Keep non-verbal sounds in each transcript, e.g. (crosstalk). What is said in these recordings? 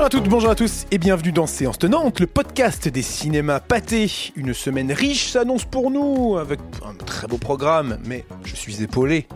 Bonjour à toutes, bonjour à tous et bienvenue dans Séance Tenante, le podcast des cinémas pâtés. Une semaine riche s'annonce pour nous avec un très beau programme, mais je suis épaulé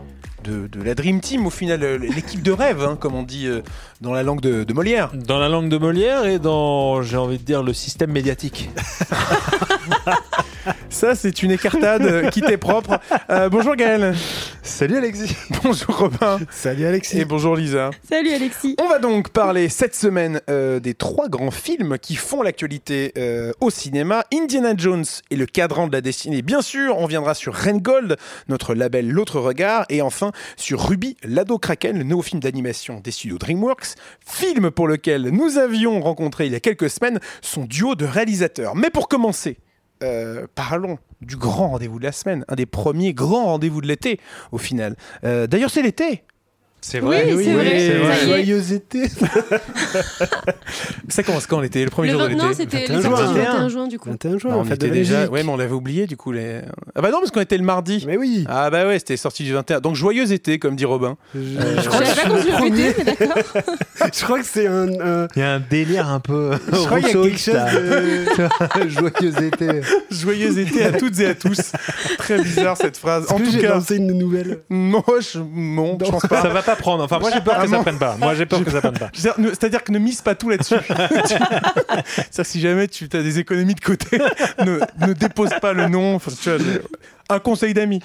de, de la Dream Team, au final euh, l'équipe de rêve, hein, comme on dit euh, dans la langue de, de Molière. Dans la langue de Molière et dans, j'ai envie de dire, le système médiatique. (laughs) Ça, c'est une écartade qui t'est propre. Euh, bonjour Gaël. Salut Alexis. (laughs) Bonjour Robin. Salut Alexis. Et bonjour Lisa. Salut Alexis. On va donc parler cette semaine euh, des trois grands films qui font l'actualité euh, au cinéma. Indiana Jones et le cadran de la destinée, bien sûr. On viendra sur Rengold, notre label L'autre regard. Et enfin sur Ruby, l'ado Kraken, le nouveau film d'animation des studios DreamWorks. Film pour lequel nous avions rencontré il y a quelques semaines son duo de réalisateurs. Mais pour commencer, euh, parlons du grand rendez-vous de la semaine, un des premiers grands rendez-vous de l'été au final. Euh, D'ailleurs, c'est l'été. C'est Oui, c'est vrai. c'est vrai. vrai. Joyeux été. Ça commence quand l'été Le premier Le jour de 20 l'été non, c'était 21 les juin. sorties du 21 juin du coup. 21 juin, Non, en on fait était déjà. Ouais, mais on l'avait oublié du coup. Les... Ah bah non, parce qu'on était le mardi. Mais oui. Ah bah ouais, c'était sorti du 21. Donc joyeux été, comme dit Robin. Je, Euh, je crois que savais pas qu'on se le fêtait, mais d'accord. (laughs) je crois que c'est un. Il y a un délire un peu je crois qu'il y a quelque chose de joyeux été. joyeux été à toutes et à tous. Très bizarre cette phrase. En tout j'ai cas, lancé une nouvelle? moi, je, non, je pense pas. Ça va pas prendre. Enfin, moi j'ai peur que Ah, ça prenne pas. Moi j'ai peur que ça prenne pas. C'est-à-dire que ne mise pas tout là-dessus. (laughs) C'est-à-dire si jamais tu as des économies de côté, ne, ne dépose pas le nom. Enfin, tu vois, un conseil d'amis.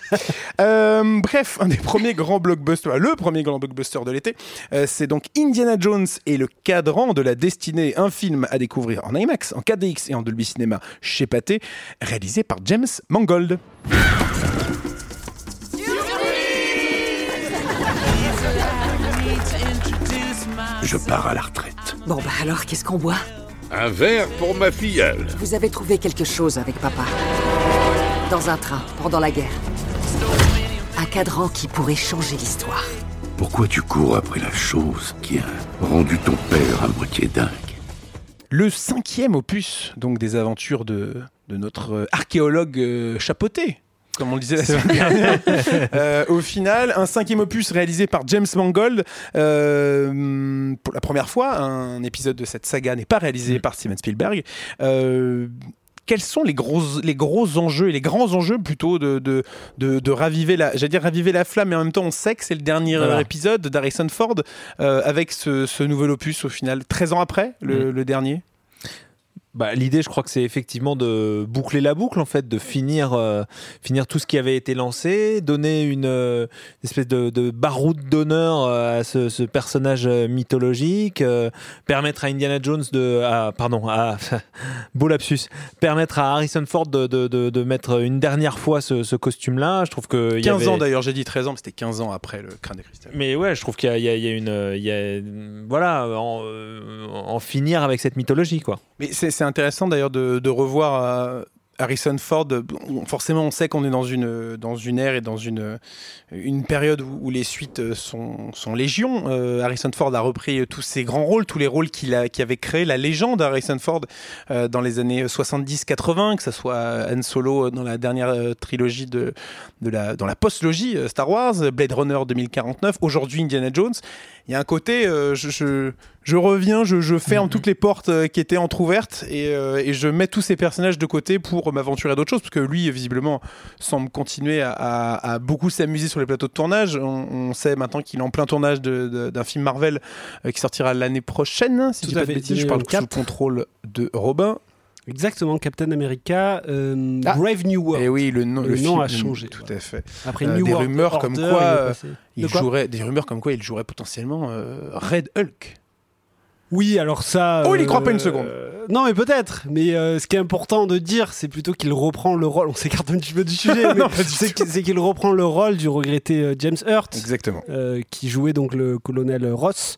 Euh, bref, un des premiers grands blockbusters, le premier grand blockbuster de l'été, euh, c'est donc Indiana Jones et le cadran de la destinée, un film à découvrir en IMAX, en 4DX et en Dolby Cinema chez Pathé, réalisé par James Mangold. Je pars à la retraite. Bon bah alors, qu'est-ce qu'on boit? Un verre pour ma filleule. Vous avez trouvé quelque chose avec papa? Dans un train, pendant la guerre. Un cadran qui pourrait changer l'histoire. Pourquoi tu cours après la chose qui a rendu ton père à moitié dingue? Le cinquième opus donc des aventures de, de notre euh, archéologue euh, chapeauté. Comme on le disait la semaine dernière. (laughs) Euh, au final, un cinquième opus réalisé par James Mangold. Euh, pour la première fois, un épisode de cette saga n'est pas réalisé par Steven Spielberg. Euh, quels sont les gros, les gros enjeux et les grands enjeux plutôt de, de, de, de raviver la, j'allais dire raviver la flamme, mais en même temps on sait que c'est le dernier Voilà. épisode d'Harrison Ford euh, avec ce, ce nouvel opus au final, 13 ans après le, le dernier? Bah, L'idée, je crois que c'est effectivement de boucler la boucle, en fait, de finir, euh, finir tout ce qui avait été lancé, donner une euh, espèce de, de baroud d'honneur euh, à ce, ce personnage mythologique, euh, permettre à Indiana Jones de, à- pardon, à (laughs) beau lapsus, permettre à Harrison Ford de, de, de, de mettre une dernière fois ce, ce costume-là. Je trouve que il y 15 avait- ans d'ailleurs, j'ai dit 13 ans, mais c'était 15 ans après le crâne de cristal. Mais ouais, je trouve qu'il y, y a- il y a une, il y a, voilà, en, en finir avec cette mythologie, quoi. Mais c'est c'est intéressant d'ailleurs de, revoir euh, Harrison Ford. Forcément, on sait qu'on est dans une, dans une ère et dans une, une période où, les suites sont, sont légion. Euh, Harrison Ford a repris tous ses grands rôles, tous les rôles qu'il qui avait créé la légende Harrison Ford euh, dans les années 70-80, que ce soit Han Solo dans la dernière trilogie de, de la, dans la post-logie Star Wars, Blade Runner 2049, aujourd'hui Indiana Jones. Il y a un côté, je, je reviens, je, je ferme toutes les portes euh, qui étaient entrouvertes et, euh, et je mets tous ces personnages de côté pour m'aventurer à d'autres choses, parce que lui, visiblement, semble continuer à, à- à beaucoup s'amuser sur les plateaux de tournage. On, on sait maintenant qu'il est en plein tournage d'un film Marvel euh, qui sortira l'année prochaine, si Tout je dis à pas de fait, bêtises, je parle sous le 2024. contrôle de Robin. Exactement, Captain America, euh, Ah. Brave New World. Et oui, le, le nom film, a changé, Tout à fait. Après Euh, New des World rumeurs comme quoi, il est passé. Il De quoi jouerait, des rumeurs comme quoi il jouerait potentiellement euh, Red Hulk. Oui, alors ça. Oh, il y croit pas une euh, seconde. non, mais peut-être. Mais euh, ce qui est important de dire, c'est plutôt qu'il reprend le rôle. On s'écarte un petit peu du sujet, (laughs) mais c'est qu'il reprend le rôle du regretté euh, James Hurt, Exactement. euh, qui jouait donc le colonel Ross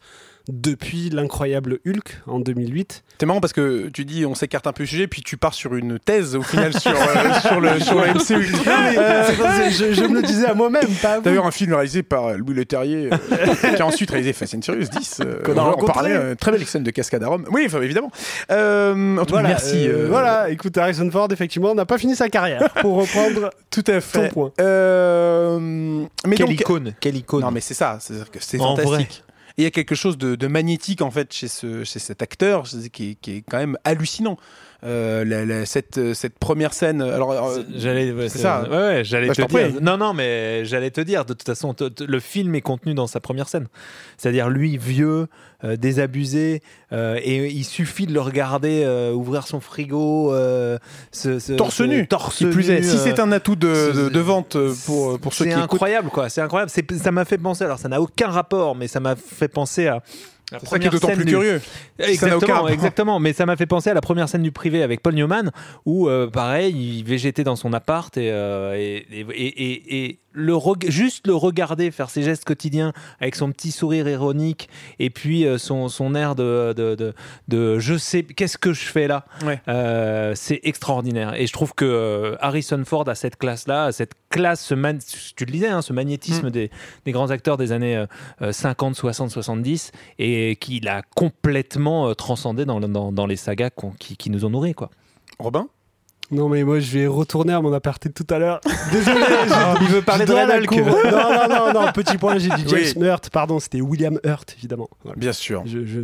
depuis l'incroyable Hulk en 2008. C'est marrant parce que tu dis on s'écarte un peu du sujet, puis tu pars sur une thèse au final sur, euh, (laughs) sur, le, sur le MCU. (laughs) Euh, je, je me le disais à moi-même, pas. D'ailleurs, un film réalisé par Louis Leterrier, euh, (laughs) qui a ensuite réalisé Fast and Furious 10. euh, Qu'on a on parlait, euh, très belle scène de cascade à Rome. Oui, enfin, évidemment. Euh, en tout cas, Voilà, merci. euh, euh, Voilà, écoute, Harrison Ford, effectivement, n'a pas fini sa carrière, pour reprendre Tout à fait. ton point. Euh, mais Quelle donc, icône, quelle icône. Non, mais c'est ça, c'est-à-dire que c'est En fantastique. Il y a quelque chose de, magnétique en fait chez, ce, chez cet acteur qui est quand même hallucinant. Euh, la- la- cette, euh, cette première scène. Alors, euh, J'allais, c'est ça. Ouais, ouais, j'allais Bah, te dire. Non, non, mais j'allais te dire. De toute façon, le film est contenu dans sa première scène. C'est-à-dire lui, vieux, euh, désabusé, euh, et il suffit de le regarder ouvrir son frigo, se- torse se- nu. torse qui plus est. nu, Si c'est un atout de, c'est- de, de vente pour, pour ceux c'est qui écoutent. incroyable, quoi. C'est incroyable. Ça m'a fait penser. Alors, ça n'a aucun rapport, mais ça m'a fait penser à. La C'est ça qui est première d'autant plus du- curieux. Exactement, exactement. Mais ça m'a fait penser à la première scène du privé avec Paul Newman, où euh, pareil, il végétait dans son appart et, euh, et, et, et- et le juste le regarder faire ses gestes quotidiens avec son petit sourire ironique et puis euh, son, son air de, de, de, de je sais qu'est-ce que je fais là, Ouais. Euh, c'est extraordinaire. Et je trouve que euh, Harrison Ford a cette classe-là, a cette classe, ce man- tu le disais, hein, ce magnétisme Mm. des, des grands acteurs des années euh, euh, 50, 60, 70 et qu'il a complètement euh, transcendé dans, dans, dans les sagas qui, qui nous ont nourris. Quoi. Robin? Non, mais moi, je vais retourner à mon aparté de tout à l'heure. Désolé, (laughs) j'ai- Il veut parler de Red Hulk. Non, non, non, non, petit point, j'ai dit James Oui. Hurt, pardon, c'était William Hurt, évidemment. Voilà. Bien sûr. Je, je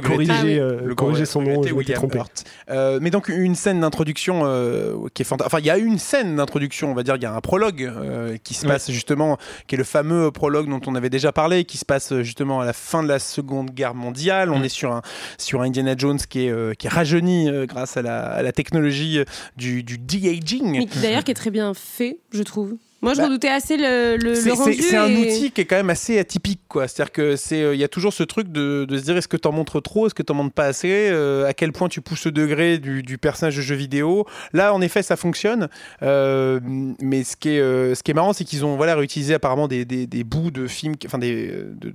corriger, Ah oui. euh, Le corriger grand son nom, je m'étais William trompé. Hurt. Euh, mais donc une scène d'introduction euh, qui est fantastique. Enfin, il y a une scène d'introduction, on va dire, il y a un prologue euh, qui se passe justement, qui est le fameux prologue dont on avait déjà parlé, qui se passe justement à la fin de la Seconde Guerre mondiale. On Mm. est sur un sur un Indiana Jones qui est euh, qui est rajeuni euh, grâce à la, à la technologie du, du de-aging. D'ailleurs, qui est très bien fait, je trouve. Moi, je Bah, redoutais assez le, le, rendu. C'est un outil qui est quand même assez atypique, quoi. C'est-à-dire que c'est, euh, il y a toujours ce truc de, de se dire est-ce que t'en montres trop, est-ce que t'en montres pas assez, euh, à quel point tu pousses le degré du, du personnage de jeu vidéo? Là, en effet, ça fonctionne. Euh, mais ce qui est, ce qui est marrant, c'est qu'ils ont voilà réutilisé apparemment des, des, des bouts de films, enfin des de-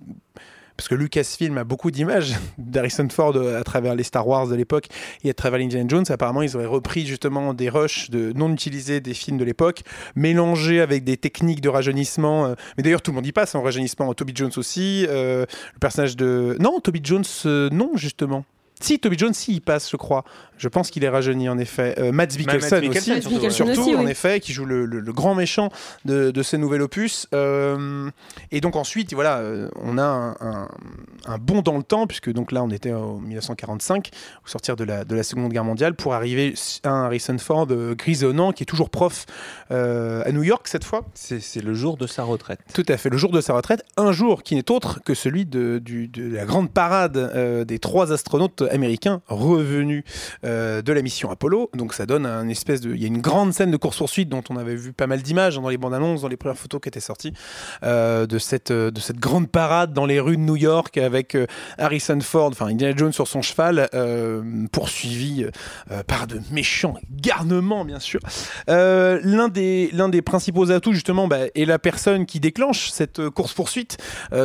parce que Lucasfilm a beaucoup d'images (laughs) d'Harrison Ford euh, à travers les Star Wars de l'époque et à travers Indiana Jones. Apparemment, ils auraient repris justement des rushs de non utilisés des films de l'époque, mélangés avec des techniques de rajeunissement. euh, Mais d'ailleurs, tout le monde y passe en rajeunissement. Toby Jones aussi. euh, le personnage de. Non, Toby Jones, non, justement. Si, Toby Jones, si, il passe, je crois. Je pense qu'il est rajeuni, en effet. Euh, Mads Mikkelsen, aussi. Mads Mikkelsen Surtout, aussi, en effet, qui joue le, le- le grand méchant de, de ce nouvel opus. Euh, et donc ensuite, voilà, euh, on a un, un- un bond dans le temps, puisque donc là, on était en 1945, au sortir de la, de la Seconde Guerre mondiale, pour arriver à un Harrison Ford euh, grisonnant, qui est toujours prof euh, à New York cette fois. C'est c'est le jour de sa retraite. Tout à fait, le jour de sa retraite, un jour qui n'est autre que celui de, du- de la grande parade euh, des trois astronautes américains revenus euh, de la mission Apollo. Donc ça donne un espèce de... Il y a une grande scène de course-poursuite dont on avait vu pas mal d'images hein, dans les bandes annonces, dans les premières photos qui étaient sorties, euh, de, cette, euh, de cette grande parade dans les rues de New York avec euh, Harrison Ford, enfin Indiana Jones sur son cheval, euh, poursuivi euh, par de méchants garnements, bien sûr. Euh, l'un des des principaux atouts justement bah, est la personne qui déclenche cette euh, course poursuite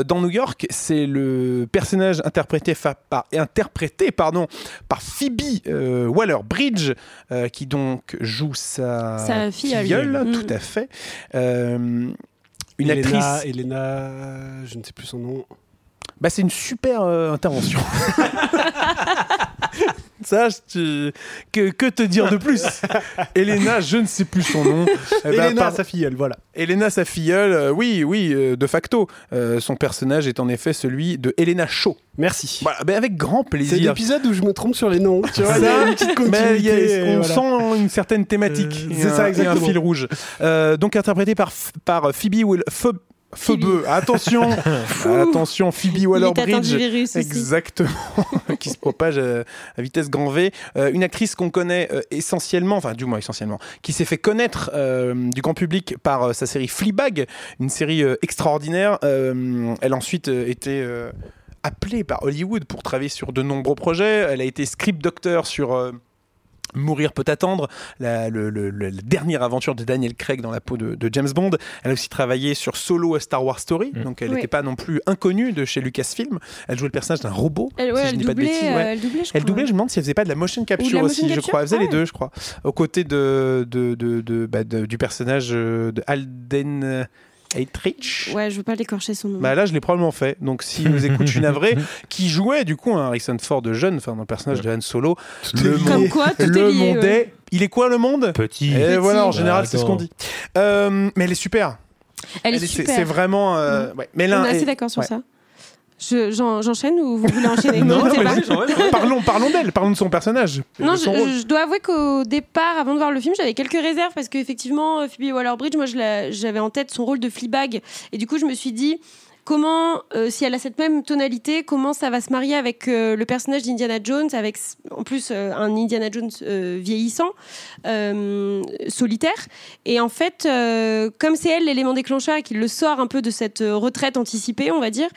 dans New York. C'est le personnage interprété par interprété pardon par Phoebe euh, Waller-Bridge euh, qui donc joue sa, Sa filleule. Mm. tout à fait. Euh, une Elena, actrice. Elena, je ne sais plus son nom. Bah, c'est une super euh, intervention. (laughs) Ça, je te- que, que te dire de plus? Elena, je ne sais plus son nom. Eh ben, Elena, sa filleule, voilà. Elena, sa filleule, euh, oui, oui, euh, de facto. Euh, son personnage est en effet celui de Elena Shaw. Merci. Voilà, ben, avec grand C'est plaisir. l'épisode où je me trompe sur les noms. Tu vois, Ça, il y a une petite mais il y a- continuité. et on voilà. sent une certaine thématique. C'est ça, et un exactement. fil rouge. Euh, donc interprété par, F- par Phoebe Will. Phoebe. Attention, (laughs) attention, Phoebe Waller-Bridge. Exactement, (laughs) qui se propage à, à vitesse grand V. Euh, une actrice qu'on connaît euh, essentiellement, enfin du moins essentiellement, qui s'est fait connaître euh, du grand public par euh, sa série Fleabag, une série euh, extraordinaire. Euh, elle a ensuite euh, été euh, appelée par Hollywood pour travailler sur de nombreux projets. Elle a été script doctor sur... euh, Mourir peut attendre, la, le- le- le- la dernière aventure de Daniel Craig dans la peau de, de James Bond. Elle a aussi travaillé sur Solo A Star Wars Story, Mm. donc elle Oui. n'était pas non plus inconnue de chez Lucasfilm. Elle jouait le personnage d'un robot. Elle, ouais, si je dis pas de doublait, bêtises, ouais. euh, elle doublait, je Elle doublait, je me demande si elle faisait pas de la motion capture la aussi, motion je crois. Elle faisait Ah les deux, je crois. Aux côtés de, de, de, de- bah, de- du personnage euh, de Alden Ehrenreich. Ouais, je veux pas l'écorcher son nom. Bah là, je l'ai probablement fait. Donc, s'il nous écoute, je suis navré. Qui jouait, du coup, un Harrison Ford de jeune, enfin, dans le personnage de Han Solo. Le Comme monde, quoi, tout le est lié. monde ouais. est- Il est quoi, le monde? Petit. Et Petit. voilà, en Bah, général, c'est ce qu'on dit. Euh, mais elle est super. Elle est super. C'est vraiment. euh, ouais. Mais On est assez d'accord sur ouais. ça. Je- j'en- J'enchaîne ou vous voulez enchaîner? (laughs) Non, pas. vas-y, parlons, parlons d'elle, parlons de son personnage. Non, son je, je dois avouer qu'au départ, avant de voir le film, j'avais quelques réserves parce qu'effectivement, euh, Phoebe Waller-Bridge, moi, j'avais en tête son rôle de Fleabag. Et du coup, je me suis dit, comment, euh, si elle a cette même tonalité, comment ça va se marier avec euh, le personnage d'Indiana Jones, avec en plus euh, un Indiana Jones vieillissant, solitaire. Et en fait, comme c'est elle l'élément déclencheur et qui le sort un peu de cette retraite anticipée, on va dire,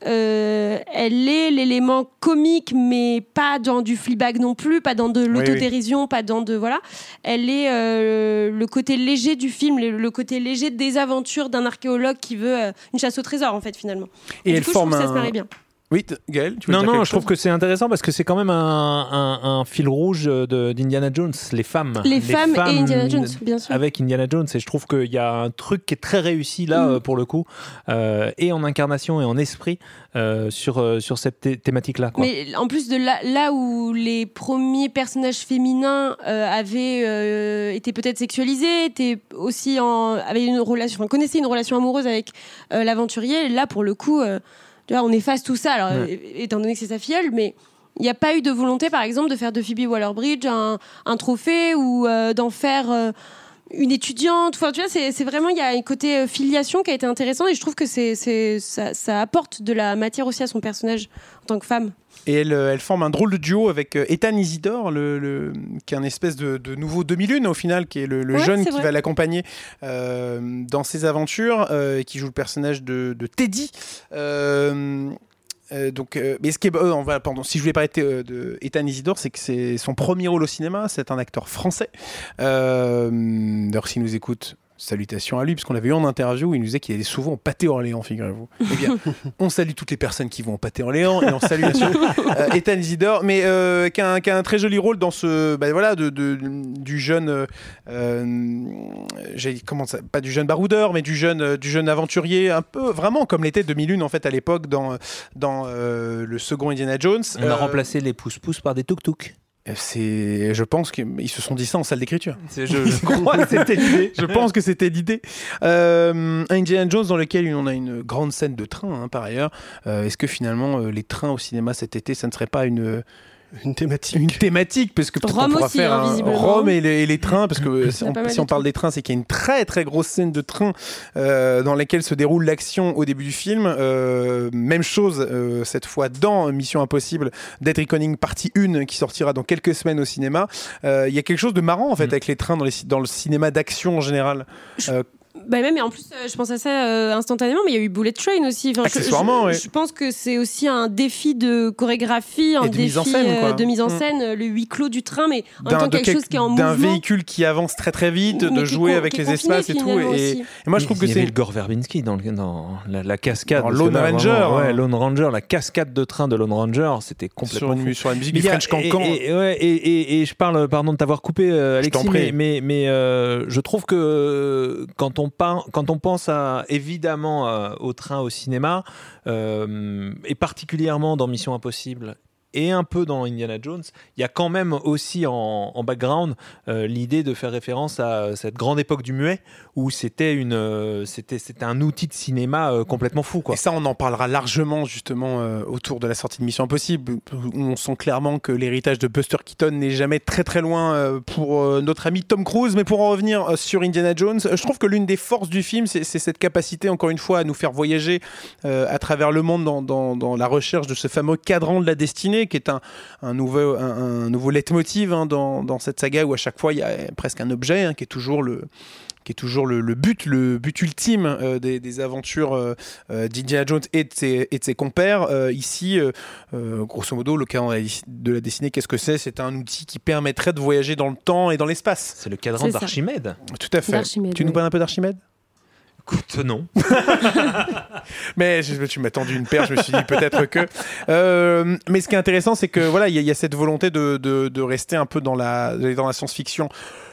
elle est l'élément comique, mais pas dans du Fleabag non plus, pas dans de l'autodérision, pas dans de voilà. Elle est le côté léger du film, le, côté léger des aventures d'un archéologue qui veut une chasse au trésor en fait finalement. Et elle coup, forme je trouve que ça se un- marie bien. Oui, Gaël, tu veux Non, dire non, je trouve que c'est intéressant parce que c'est quand même un, un- un fil rouge de- d'Indiana Jones, les femmes. Les, femmes, et Indiana Jones, bien sûr. Avec Indiana Jones, et je trouve qu'il y a un truc qui est très réussi là, Mm. euh, pour le coup, euh, et en incarnation et en esprit euh, sur, sur cette thé- thématique-là. Mais en plus de là, là où les premiers personnages féminins euh, avaient euh, été peut-être sexualisés, étaient aussi en, avaient une relation, enfin, connaissaient une relation amoureuse avec euh, l'aventurier, là pour le coup, euh, tu vois, on efface tout ça. Alors, Ouais. étant donné que c'est sa filleule, mais il n'y a pas eu de volonté, par exemple, de faire de Phoebe Waller-Bridge un, un trophée ou euh, d'en faire euh, une étudiante. Enfin, tu vois, c'est vraiment il y a un côté euh, filiation qui a été intéressant et je trouve que c'est ça, ça apporte de la matière aussi à son personnage en tant que femme. Et elle, euh, elle forme un drôle de duo avec euh, Ethan Isidore, le, le- qui est un espèce de, de nouveau demi-lune au final, qui est le, le Ouais, jeune qui vrai. va l'accompagner euh, dans ses aventures, euh, et qui joue le personnage de, de Teddy. Euh, euh, donc, euh, mais ce qui est, euh, pardon, si je voulais parler de, Ethan Isidore, c'est que c'est son premier rôle au cinéma. C'est un acteur français. D'ailleurs, s'il nous écoute, salutations à lui, parce qu'on l'avait eu en interview, il nous disait qu'il allait souvent au Pâté Orléans, figurez-vous. (laughs) Eh bien, on salue toutes les personnes qui vont au Pâté Orléans et on salue bien sûr (laughs) euh, Ethan Isidore, mais euh, qui, a un, qui a un très joli rôle dans ce, bah, voilà, de, de- du jeune, euh, euh, j'ai dit, comment ça, pas du jeune baroudeur, mais du jeune, du jeune aventurier, un peu vraiment comme l'était Demi-Lune en fait à l'époque dans, dans euh, le second Indiana Jones. On a Euh, remplacé les pouces-pouces par des tuk-tuk. C'est, je pense qu'ils se sont dit ça en salle d'écriture. Je, (laughs) je crois que c'était l'idée. (laughs) Je pense que c'était l'idée. Euh, Indiana Jones dans lequel on a une grande scène de train, hein, par ailleurs. Euh, Est-ce que finalement euh, les trains au cinéma cet été, ça ne serait pas une Une thématique. une thématique parce que Rome aussi, faire hein, un-. Rome et les, et les trains parce que (laughs) si on, si parle des trains c'est qu'il y a une très très grosse scène de train euh, dans laquelle se déroule l'action au début du film Euh, même chose euh, cette fois dans Mission Impossible Dead Reckoning partie 1 qui sortira dans quelques semaines au cinéma Euh, il y a quelque chose de marrant en fait Mm. avec les trains dans, les, dans le cinéma d'action en général Bah même, et en plus, euh, je pense à ça euh, instantanément, mais il y a eu Bullet Train aussi. Enfin, je- Accessoirement, je, ouais. je pense que c'est aussi un défi de chorégraphie, un de défi mise en scène, euh, de mise en Mm. scène, euh, le huis clos du train, mais en même d'un temps quelque quel- chose qui est en d'un mouvement. véhicule qui avance très très vite de jouer avec les espaces et tout et, moi je trouve que il y avait c'est le Gore Verbinski dans, le- dans la, la cascade. Dans Lone Ranger, vraiment, ouais, hein. Lone Ranger, la cascade de train de Lone Ranger, c'était sur complètement fou. une, sur la musique Mais du il y a- French et, Cancan et- ouais, et, je parle, pardon de t'avoir coupé, Alexis, prie. mais, je trouve que quand on, quand on pense évidemment euh, au train au cinéma, euh, et particulièrement dans Mission Impossible, et un peu dans Indiana Jones, il y a quand même aussi en, background euh, l'idée de faire référence à cette grande époque du muet où c'était une euh, c'était c'était un outil de cinéma euh, complètement fou. Et ça, on en parlera largement justement euh, autour de la sortie de Mission Impossible, où on sent clairement que l'héritage de Buster Keaton n'est jamais très très loin euh, pour euh, notre ami Tom Cruise. Mais pour en revenir euh, sur Indiana Jones, euh, je trouve que l'une des forces du film, c'est cette capacité, encore une fois, à nous faire voyager euh, à travers le monde dans, dans- dans la recherche de ce fameux cadran de la destinée, qui est un, un nouveau, un, un nouveau leitmotiv hein, dans, dans cette saga où à chaque fois il y a presque un objet hein, qui est toujours le qui est toujours le, le but, le but ultime euh, des, des aventures euh, euh, d'Indiana Jones et de ses, et de ses compères. Euh, ici, grosso modo, le cadran de la- de la destinée, qu'est-ce que c'est? C'est un outil qui permettrait de voyager dans le temps et dans l'espace. C'est le cadran d'Archimède. Tout à fait. Tu nous parles un peu d'Archimède? Écoute, non. (laughs) Mais je- tu m'as tendu une perche, je me suis dit peut-être que. Euh, mais ce qui est intéressant, c'est que voilà, il y, a- cette volonté de, rester un peu dans la, dans la science-fiction.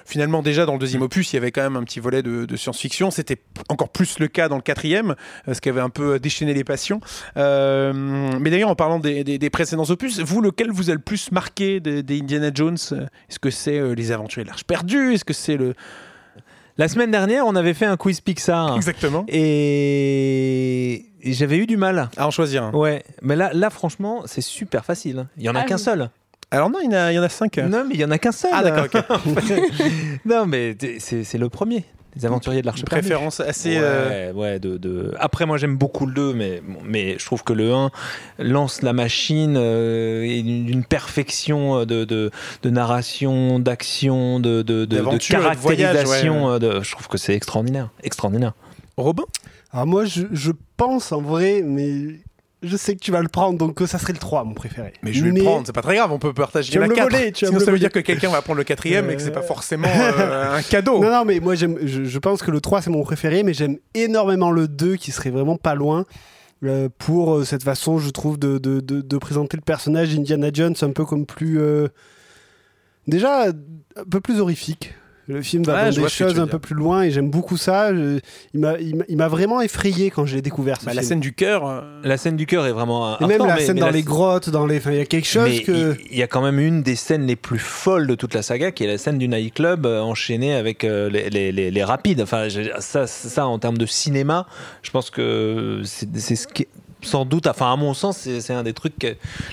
Finalement, déjà dans le deuxième opus, il y avait quand même un petit volet de, science-fiction. C'était encore plus le cas dans le quatrième, euh, ce qui avait un peu déchaîné les passions. Euh, mais d'ailleurs, en parlant des, précédents opus, vous, lequel vous a le plus marqué des, Indiana Jones? Est-ce que c'est les Aventuriers de l'Arche perdue? Est-ce que c'est le La semaine dernière, on avait fait un quiz Pixar. exactement Et j'avais eu du mal. À en choisir un. Ouais, mais là, là franchement, c'est super facile. hein. Il y en a Ah, qu'un oui. seul. Alors non, il y en a, il y en a cinq. Non, mais il y en a qu'un seul. Ah d'accord, ok. (laughs) non, mais c'est le premier. Les aventuriers de l'Arche perdue. préférence assez... Ouais, euh, ouais, de, de- Après, moi, j'aime beaucoup le 2, mais, bon, mais je trouve que le 1 lance la machine euh, et d'une perfection euh, de, de, de narration, d'action, de, de, de- de D'aventure et de voyage, caractérisation. ouais. de- je trouve que c'est extraordinaire. Extraordinaire. Robin? Alors moi, je, je pense en vrai, mais je sais que tu vas le prendre, donc euh, ça serait le 3, mon préféré. Mais je vais le prendre, c'est pas très grave, on peut partager Tu la me le 4. voler, tu Sinon me ça veut dire que quelqu'un va prendre le quatrième et que c'est pas Euh. forcément euh, un (laughs) cadeau. Non, non, mais moi, je, je pense que le 3, c'est mon préféré, mais j'aime énormément le 2, qui serait vraiment pas loin. euh, pour euh, cette façon, je trouve, de, de, de- de présenter le personnage Indiana Jones un peu comme plus. déjà, un peu plus horrifique. Le film va Ouais, dans des choses un peu plus loin et j'aime beaucoup ça. Je- il, m'a, vraiment effrayé quand je l'ai découvert. Ce Bah, la film. scène du cœur. euh, La scène du cœur est vraiment. Et même la mais- scène mais dans la- les grottes, dans les. il y a quelque chose mais que. il y a quand même une des scènes les plus folles de toute la saga, qui est la scène du nightclub euh, enchaînée avec euh, les, les- les- les rapides. Enfin, je- ça, ça, en termes de cinéma, je pense que c'est ce qui, est- sans doute, enfin à mon sens, c'est un des trucs que-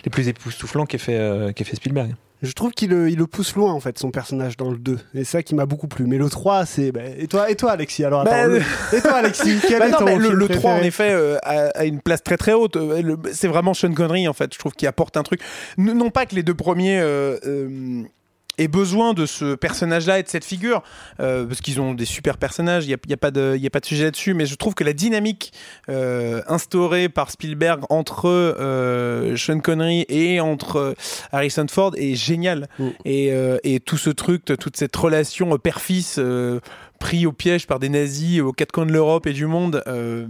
les plus époustouflants qu'ait fait, euh, fait Spielberg. Je trouve qu'il le, il le pousse loin, en fait, son personnage dans le 2. Et c'est ça qui m'a beaucoup plu. Mais le 3, c'est. bah, et, toi, et toi, Alexis Alors, Bah, attends, le- Et toi, Alexis (laughs) Quel Bah est non, ton mais le, film le 3 en préféré effet euh, a, a une place très très haute. Euh, le- C'est vraiment Sean Connery en fait. Je trouve qu'il apporte un truc. N- non pas que les deux premiers euh, euh, aient besoin de ce personnage-là et de cette figure, euh, parce qu'ils ont des super personnages. Il n'y a, y a pas de, y a pas de sujet là-dessus. Mais je trouve que la dynamique euh, instaurée par Spielberg entre euh, Sean Connery et entre Harrison Ford est géniale. Mm. Et, et tout ce truc, toute cette relation père-fils. Euh, pris au piège par des nazis aux quatre coins de l'Europe et du monde euh,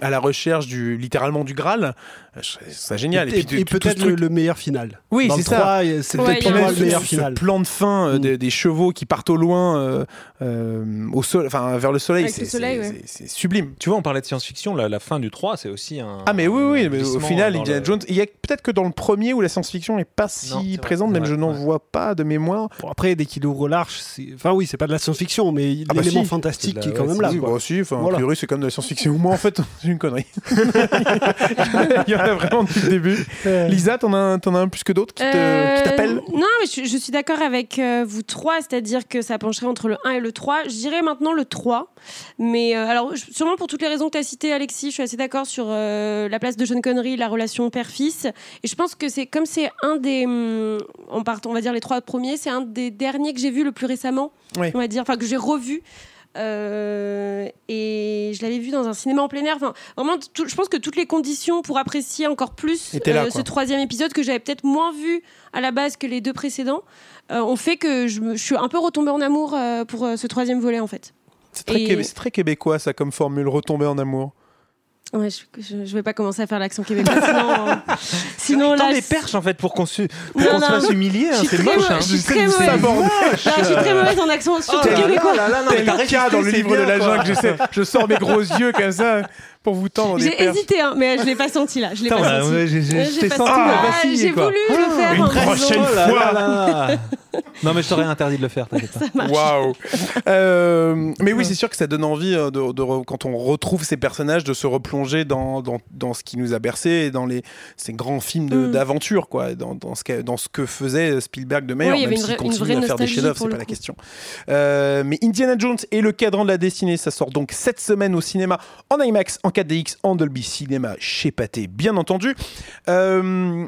à la recherche du littéralement du Graal euh, ça génial Et, peut-être le, truc- le meilleur final. oui c'est le ça 3, c'est Ouais, peut-être le ce, meilleur ce final. plan de fin euh, Mm. des, des chevaux qui partent au loin euh, euh, au sol enfin vers le soleil c'est c'est- ouais. c'est- c'est sublime Tu vois, on parlait de science-fiction, la, la fin du 3, c'est aussi un. ah mais oui oui mais au final Indiana le- Jones il y a peut-être que dans le premier où la science-fiction n'est pas si Non, c'est vrai, présente c'est même vrai, je n'en vois pas de mémoire Bon, après, dès qu'il ouvre l'arche, c'est... enfin oui, c'est pas de la science-fiction, mais Ah bah l'élément si. fantastique qui est quand ouais, même là. quoi. bah aussi, enfin, Voilà. a priori c'est comme de la science-fiction. Moi en fait, (laughs) c'est une connerie. (laughs) Il y en a vraiment depuis le début. Lisa, t'en as, as un plus que d'autres qui, te- Euh, t'appellent Non, mais je, je suis d'accord avec euh, vous trois, c'est-à-dire que ça pencherait entre le 1 et le 3. Je dirais maintenant le 3. Mais euh, alors, sûrement pour toutes les raisons que tu as citées, Alexis, je suis assez d'accord sur euh, la place de Sean Connery, la relation père-fils. Et je pense que c'est comme c'est un des. hum, En partant, on va dire les trois premiers, c'est un des derniers que j'ai vu le plus récemment. Oui. On va dire, enfin, que j'ai revu. Euh, et je l'avais vu dans un cinéma en plein air. Enfin, vraiment, tout- je pense que toutes les conditions pour apprécier encore plus là, euh, ce troisième épisode que j'avais peut-être moins vu à la base que les deux précédents euh, ont fait que je, me- je suis un peu retombée en amour pour ce troisième volet en fait. C'est très, Et- québé- c'est très québécois ça comme formule, retomber en amour. Ouais, je, je, je vais pas commencer à faire l'accent québécois, sinon, euh, (laughs) sinon là. des perches en fait pour qu'on se, pour qu'on se fasse humilier, hein, Je c'est très moche. hein. je suis très mauvaise. je suis très mauvaise en accent, surtout Oh là québécois. t'as le cas dans le c'est livre de la jungle, j'essaie- je sors mes gros yeux comme ça pour vous tendre J'ai hésité, hein, mais je l'ai pas senti là. Je l'ai Putain, pas senti. ouais, j'ai- j'ai- je j'ai t'ai pas senti Ah, J'ai voulu le faire. une en prochaine raison. Oh là fois. là là. (laughs) Non mais je t'aurais interdit de le faire, t'inquiète pas. Waouh Euh, Mais oui, c'est sûr que ça donne envie, euh, de, quand on retrouve ces personnages, de se replonger dans, dans, dans ce qui nous a bercé et dans les, ces grands films Mm. d'aventure, quoi, dans, dans, ce que, dans ce que faisait Spielberg de meilleur, Oui, même s'il continue à faire des chefs-d'œuvre, c'est pas la question. Euh, mais Indiana Jones et le cadran de la destinée, ça sort donc cette semaine au cinéma, en IMAX, en 4DX, en Dolby Cinéma, chez Pathé, bien entendu. Euh,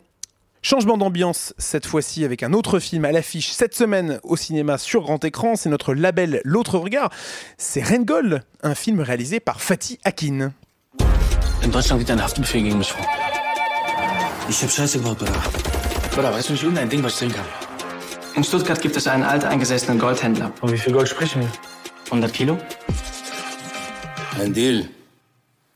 Changement d'ambiance cette fois-ci avec un autre film à l'affiche cette semaine au cinéma sur grand écran. C'est notre label L'autre regard. C'est Rengol, un film réalisé par Fatih Akin. In Deutschland geht ein Haftbefehl gegen mich vor. Ich hab Scheiße gebaut, Bruder. Bruder, weißt du nicht irgendein Ding, was ich drehen kann? In Stuttgart gibt es einen alteingesessenen Goldhändler. Von wie viel Gold sprechen wir? 100 Kilo? Un deal.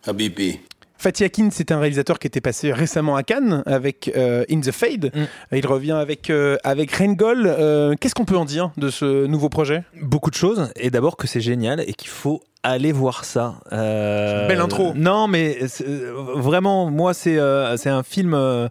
Habibi. Fatih Akin, c'est un réalisateur qui était passé récemment à Cannes avec euh, In the Fade. Mm. Il revient avec, euh, avec Rengol. Euh, Qu'est-ce qu'on peut en dire de ce nouveau projet? Beaucoup de choses et d'abord que c'est génial et qu'il faut allez voir ça. Euh, Belle intro. Non, mais c'est- euh, vraiment, moi, c'est euh, c'est un film, euh,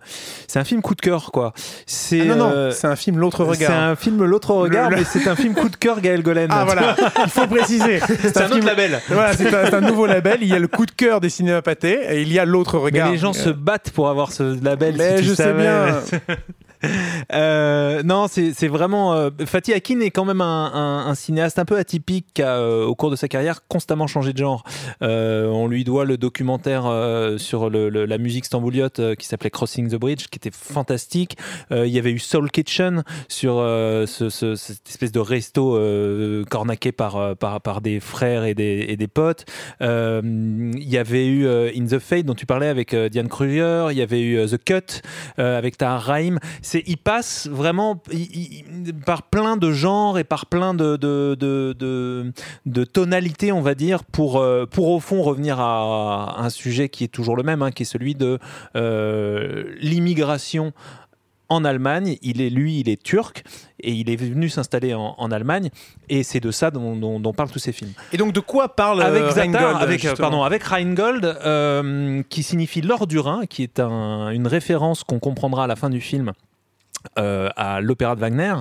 c'est un film coup de cœur, quoi. C'est Ah non, non, c'est un film L'autre c'est regard. un film l'autre regard, Le- mais c'est un film coup de cœur Gaël Golen. Ah voilà, il faut préciser. (laughs) c'est un autre film- label. Voilà, c'est un, c'est un nouveau label. Il y a le coup de cœur des cinémas pâtés et il y a l'autre Mais regard. les gens se battent pour avoir ce label. si Mais tu je sais bien. (laughs) Euh, non, c'est vraiment. euh, Fatih Akin est quand même un, cinéaste un peu atypique qui a, euh, au cours de sa carrière, constamment changé de genre. On lui doit le documentaire sur la musique stambouliote qui s'appelait Crossing the Bridge, qui était fantastique. Il y avait eu Soul Kitchen sur ce- ce- cette espèce de resto cornaqué par, des frères et des, potes. Il y avait eu In the Fade dont tu parlais avec Diane Kruger. Il y avait eu The Cut avec Tahar Rahim. C'est, il passe vraiment il- il- par plein de genres et par plein de, de, de, de- de tonalités, on va dire, pour, euh, pour au fond revenir à un sujet qui est toujours le même, hein, qui est celui de euh, l'immigration en Allemagne. Il est lui, il est turc et il est venu s'installer en, en Allemagne et c'est de ça dont, dont- dont parlent tous ces films Et donc de quoi parle avec euh, Zatar, Rheingold, avec, euh, pardon, avec Rheingold, euh, qui signifie l'or du Rhin, qui est un- une référence qu'on comprendra à la fin du film. Euh, à l'opéra de Wagner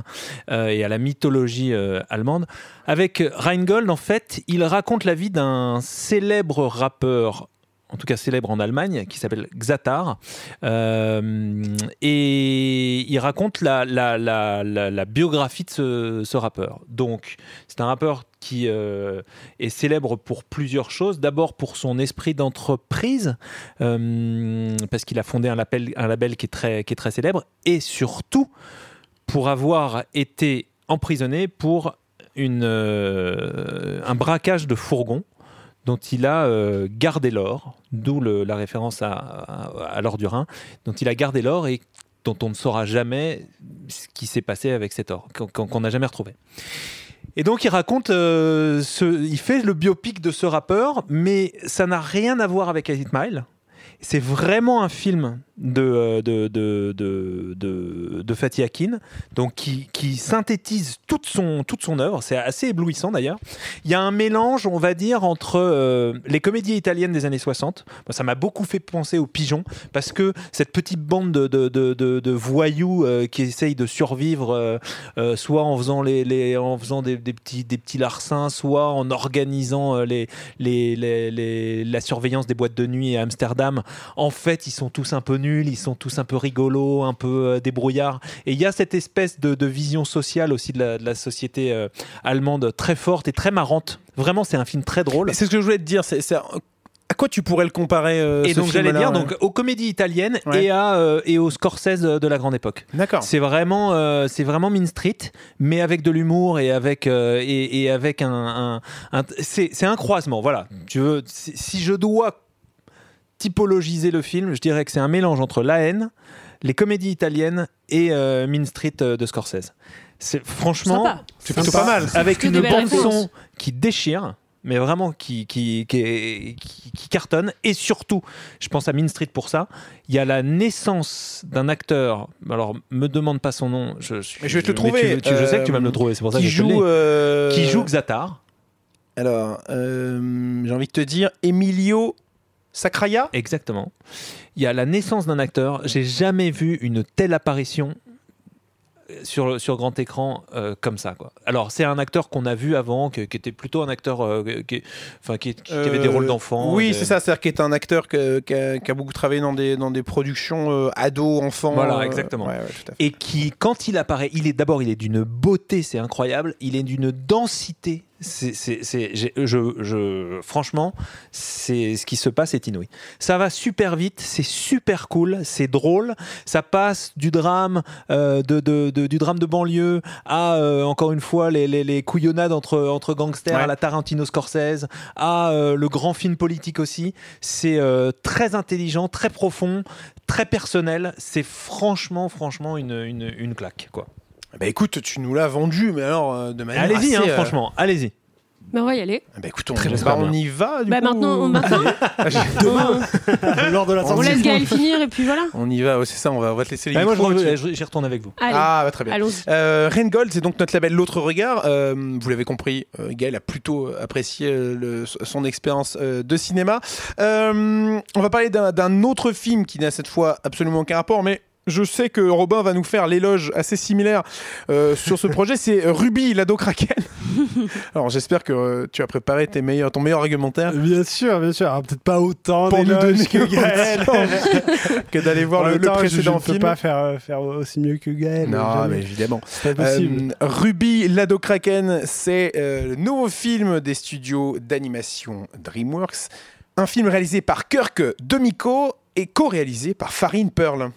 euh, et à la mythologie euh, allemande. Avec Rheingold, en fait, il raconte la vie d'un célèbre rappeur en tout cas célèbre en Allemagne, qui s'appelle Xatar. Euh, et il raconte la, biographie de ce, rappeur. Donc, c'est un rappeur qui euh, est célèbre pour plusieurs choses. D'abord pour son esprit d'entreprise, euh, parce qu'il a fondé un label, qui, est très, célèbre, et surtout pour avoir été emprisonné pour un braquage de fourgon dont il a euh, gardé l'or, d'où la référence à, l'or du Rhin, dont il a gardé l'or et dont on ne saura jamais ce qui s'est passé avec cet or, qu'on- n'a jamais retrouvé. Et donc il raconte, euh, ce, il fait le biopic de ce rappeur, mais ça n'a rien à voir avec 8 Mile. C'est vraiment un film de, euh, de, de, de, de, Fatih Akin, donc qui, qui synthétise toute son, toute son œuvre. C'est assez éblouissant d'ailleurs. Il y a un mélange, on va dire, entre euh, les comédies italiennes des années 60. Moi, ça m'a beaucoup fait penser aux pigeons, parce que cette petite bande de, de, voyous euh, qui essayent de survivre, soit en faisant, les, les- en faisant des, petits, des petits larcins, soit en organisant les, les, les- la surveillance des boîtes de nuit à Amsterdam. En fait, ils sont tous un peu nuls, ils sont tous un peu rigolos, un peu euh, débrouillards. Et il y a cette espèce de, de vision sociale aussi de la, de la société euh, allemande très forte et très marrante. Vraiment, c'est un film très drôle. C'est ce que je voulais te dire. C'est, à quoi tu pourrais le comparer euh, Et ce donc j'allais dire ouais donc aux comédies italiennes Ouais. et à euh, et aux Scorsese de la grande époque. D'accord. C'est vraiment euh, c'est vraiment Mean Street, mais avec de l'humour et avec et, et avec un, un- un- c'est un croisement. Voilà. Tu veux si si je dois typologiser le film, je dirais que c'est un mélange entre La haine, les comédies italiennes et euh, Mean Street euh, de Scorsese. C'est franchement. C'est plutôt pas mal. avec une bande son qui déchire mais vraiment qui, qui, qui, est- qui- qui cartonne et surtout je pense à Mean Street pour ça il y a la naissance d'un acteur alors me demande pas son nom je, Mais je vais te le trouver, tu- tu- je sais que tu vas euh, me le trouver c'est pour ça Qui que je te le joue, euh, qui joue Xatar Alors, euh, j'ai envie de te dire Emilio Sacraia. exactement il y a la naissance d'un acteur j'ai jamais vu une telle apparition sur, sur grand écran euh, comme ça quoi. Alors c'est un acteur qu'on a vu avant qui était plutôt un acteur euh, qui, enfin, qui, qui avait des Euh, rôles d'enfant Oui, des- c'est ça. C'est-à-dire qu'il est un acteur que- qui a, qui a beaucoup travaillé dans des, dans des productions euh, ados, enfants. Voilà, euh, exactement. ouais, ouais, tout à fait. et qui, quand il apparaît, il est d'abord, il est d'une beauté, c'est incroyable. Il est d'une densité. C'est, c'est, c'est- j'ai- je, je, franchement, c'est ce qui se passe est inouï. Ça va super vite, c'est super cool, c'est drôle. Ça passe du drame, euh, de, de- de- du drame de banlieue à euh, encore une fois les, les, les couillonnades entre, entre gangsters Ouais. à la Tarantino Scorsese, à euh, le grand film politique aussi. C'est très intelligent, très profond, très personnel. C'est franchement, franchement une, une, une claque. Quoi. Bah écoute, tu nous l'as vendu, mais alors euh, de manière Allez-y, assez, hein, euh, franchement, allez-y. Bah, on va y aller. Eh ben, écoute, on, Très bien. bah, on y va. Du Bah, coup, maintenant, on, maintenant (laughs) Demain, (laughs) lors de la on, laisse Gaël finir et puis voilà. On y va, ouais, c'est ça, on va, on va te laisser les Bah, moi, j'y retourne avec vous. Allez, Ah, bah, très bien. allons-y. Euh, Rheingold, c'est donc notre label L'autre Regard. Euh, vous l'avez compris, euh, Gaël a plutôt apprécié le- son expérience euh, de cinéma. Euh, on va parler d'un d'un autre film qui n'a cette fois absolument aucun rapport, mais je sais que Robin va nous faire l'éloge assez similaire euh, sur ce projet. C'est Ruby, l'ado Kraken. (laughs) Alors j'espère que euh, tu as préparé tes meilleurs, ton meilleur argumentaire Bien sûr, bien sûr. Alors, Peut-être pas autant pour nous d'éloges donner que Gaël. (laughs) que d'aller voir le, temps, je- précédent je ne peux film. pas faire, euh, faire aussi mieux que Gaël. Non, jamais. mais évidemment. c'est pas possible. Ruby Lado Kraken, c'est le nouveau film des studios d'animation DreamWorks. Un film réalisé par Kirk Demiko et co-réalisé par Farine Pearl.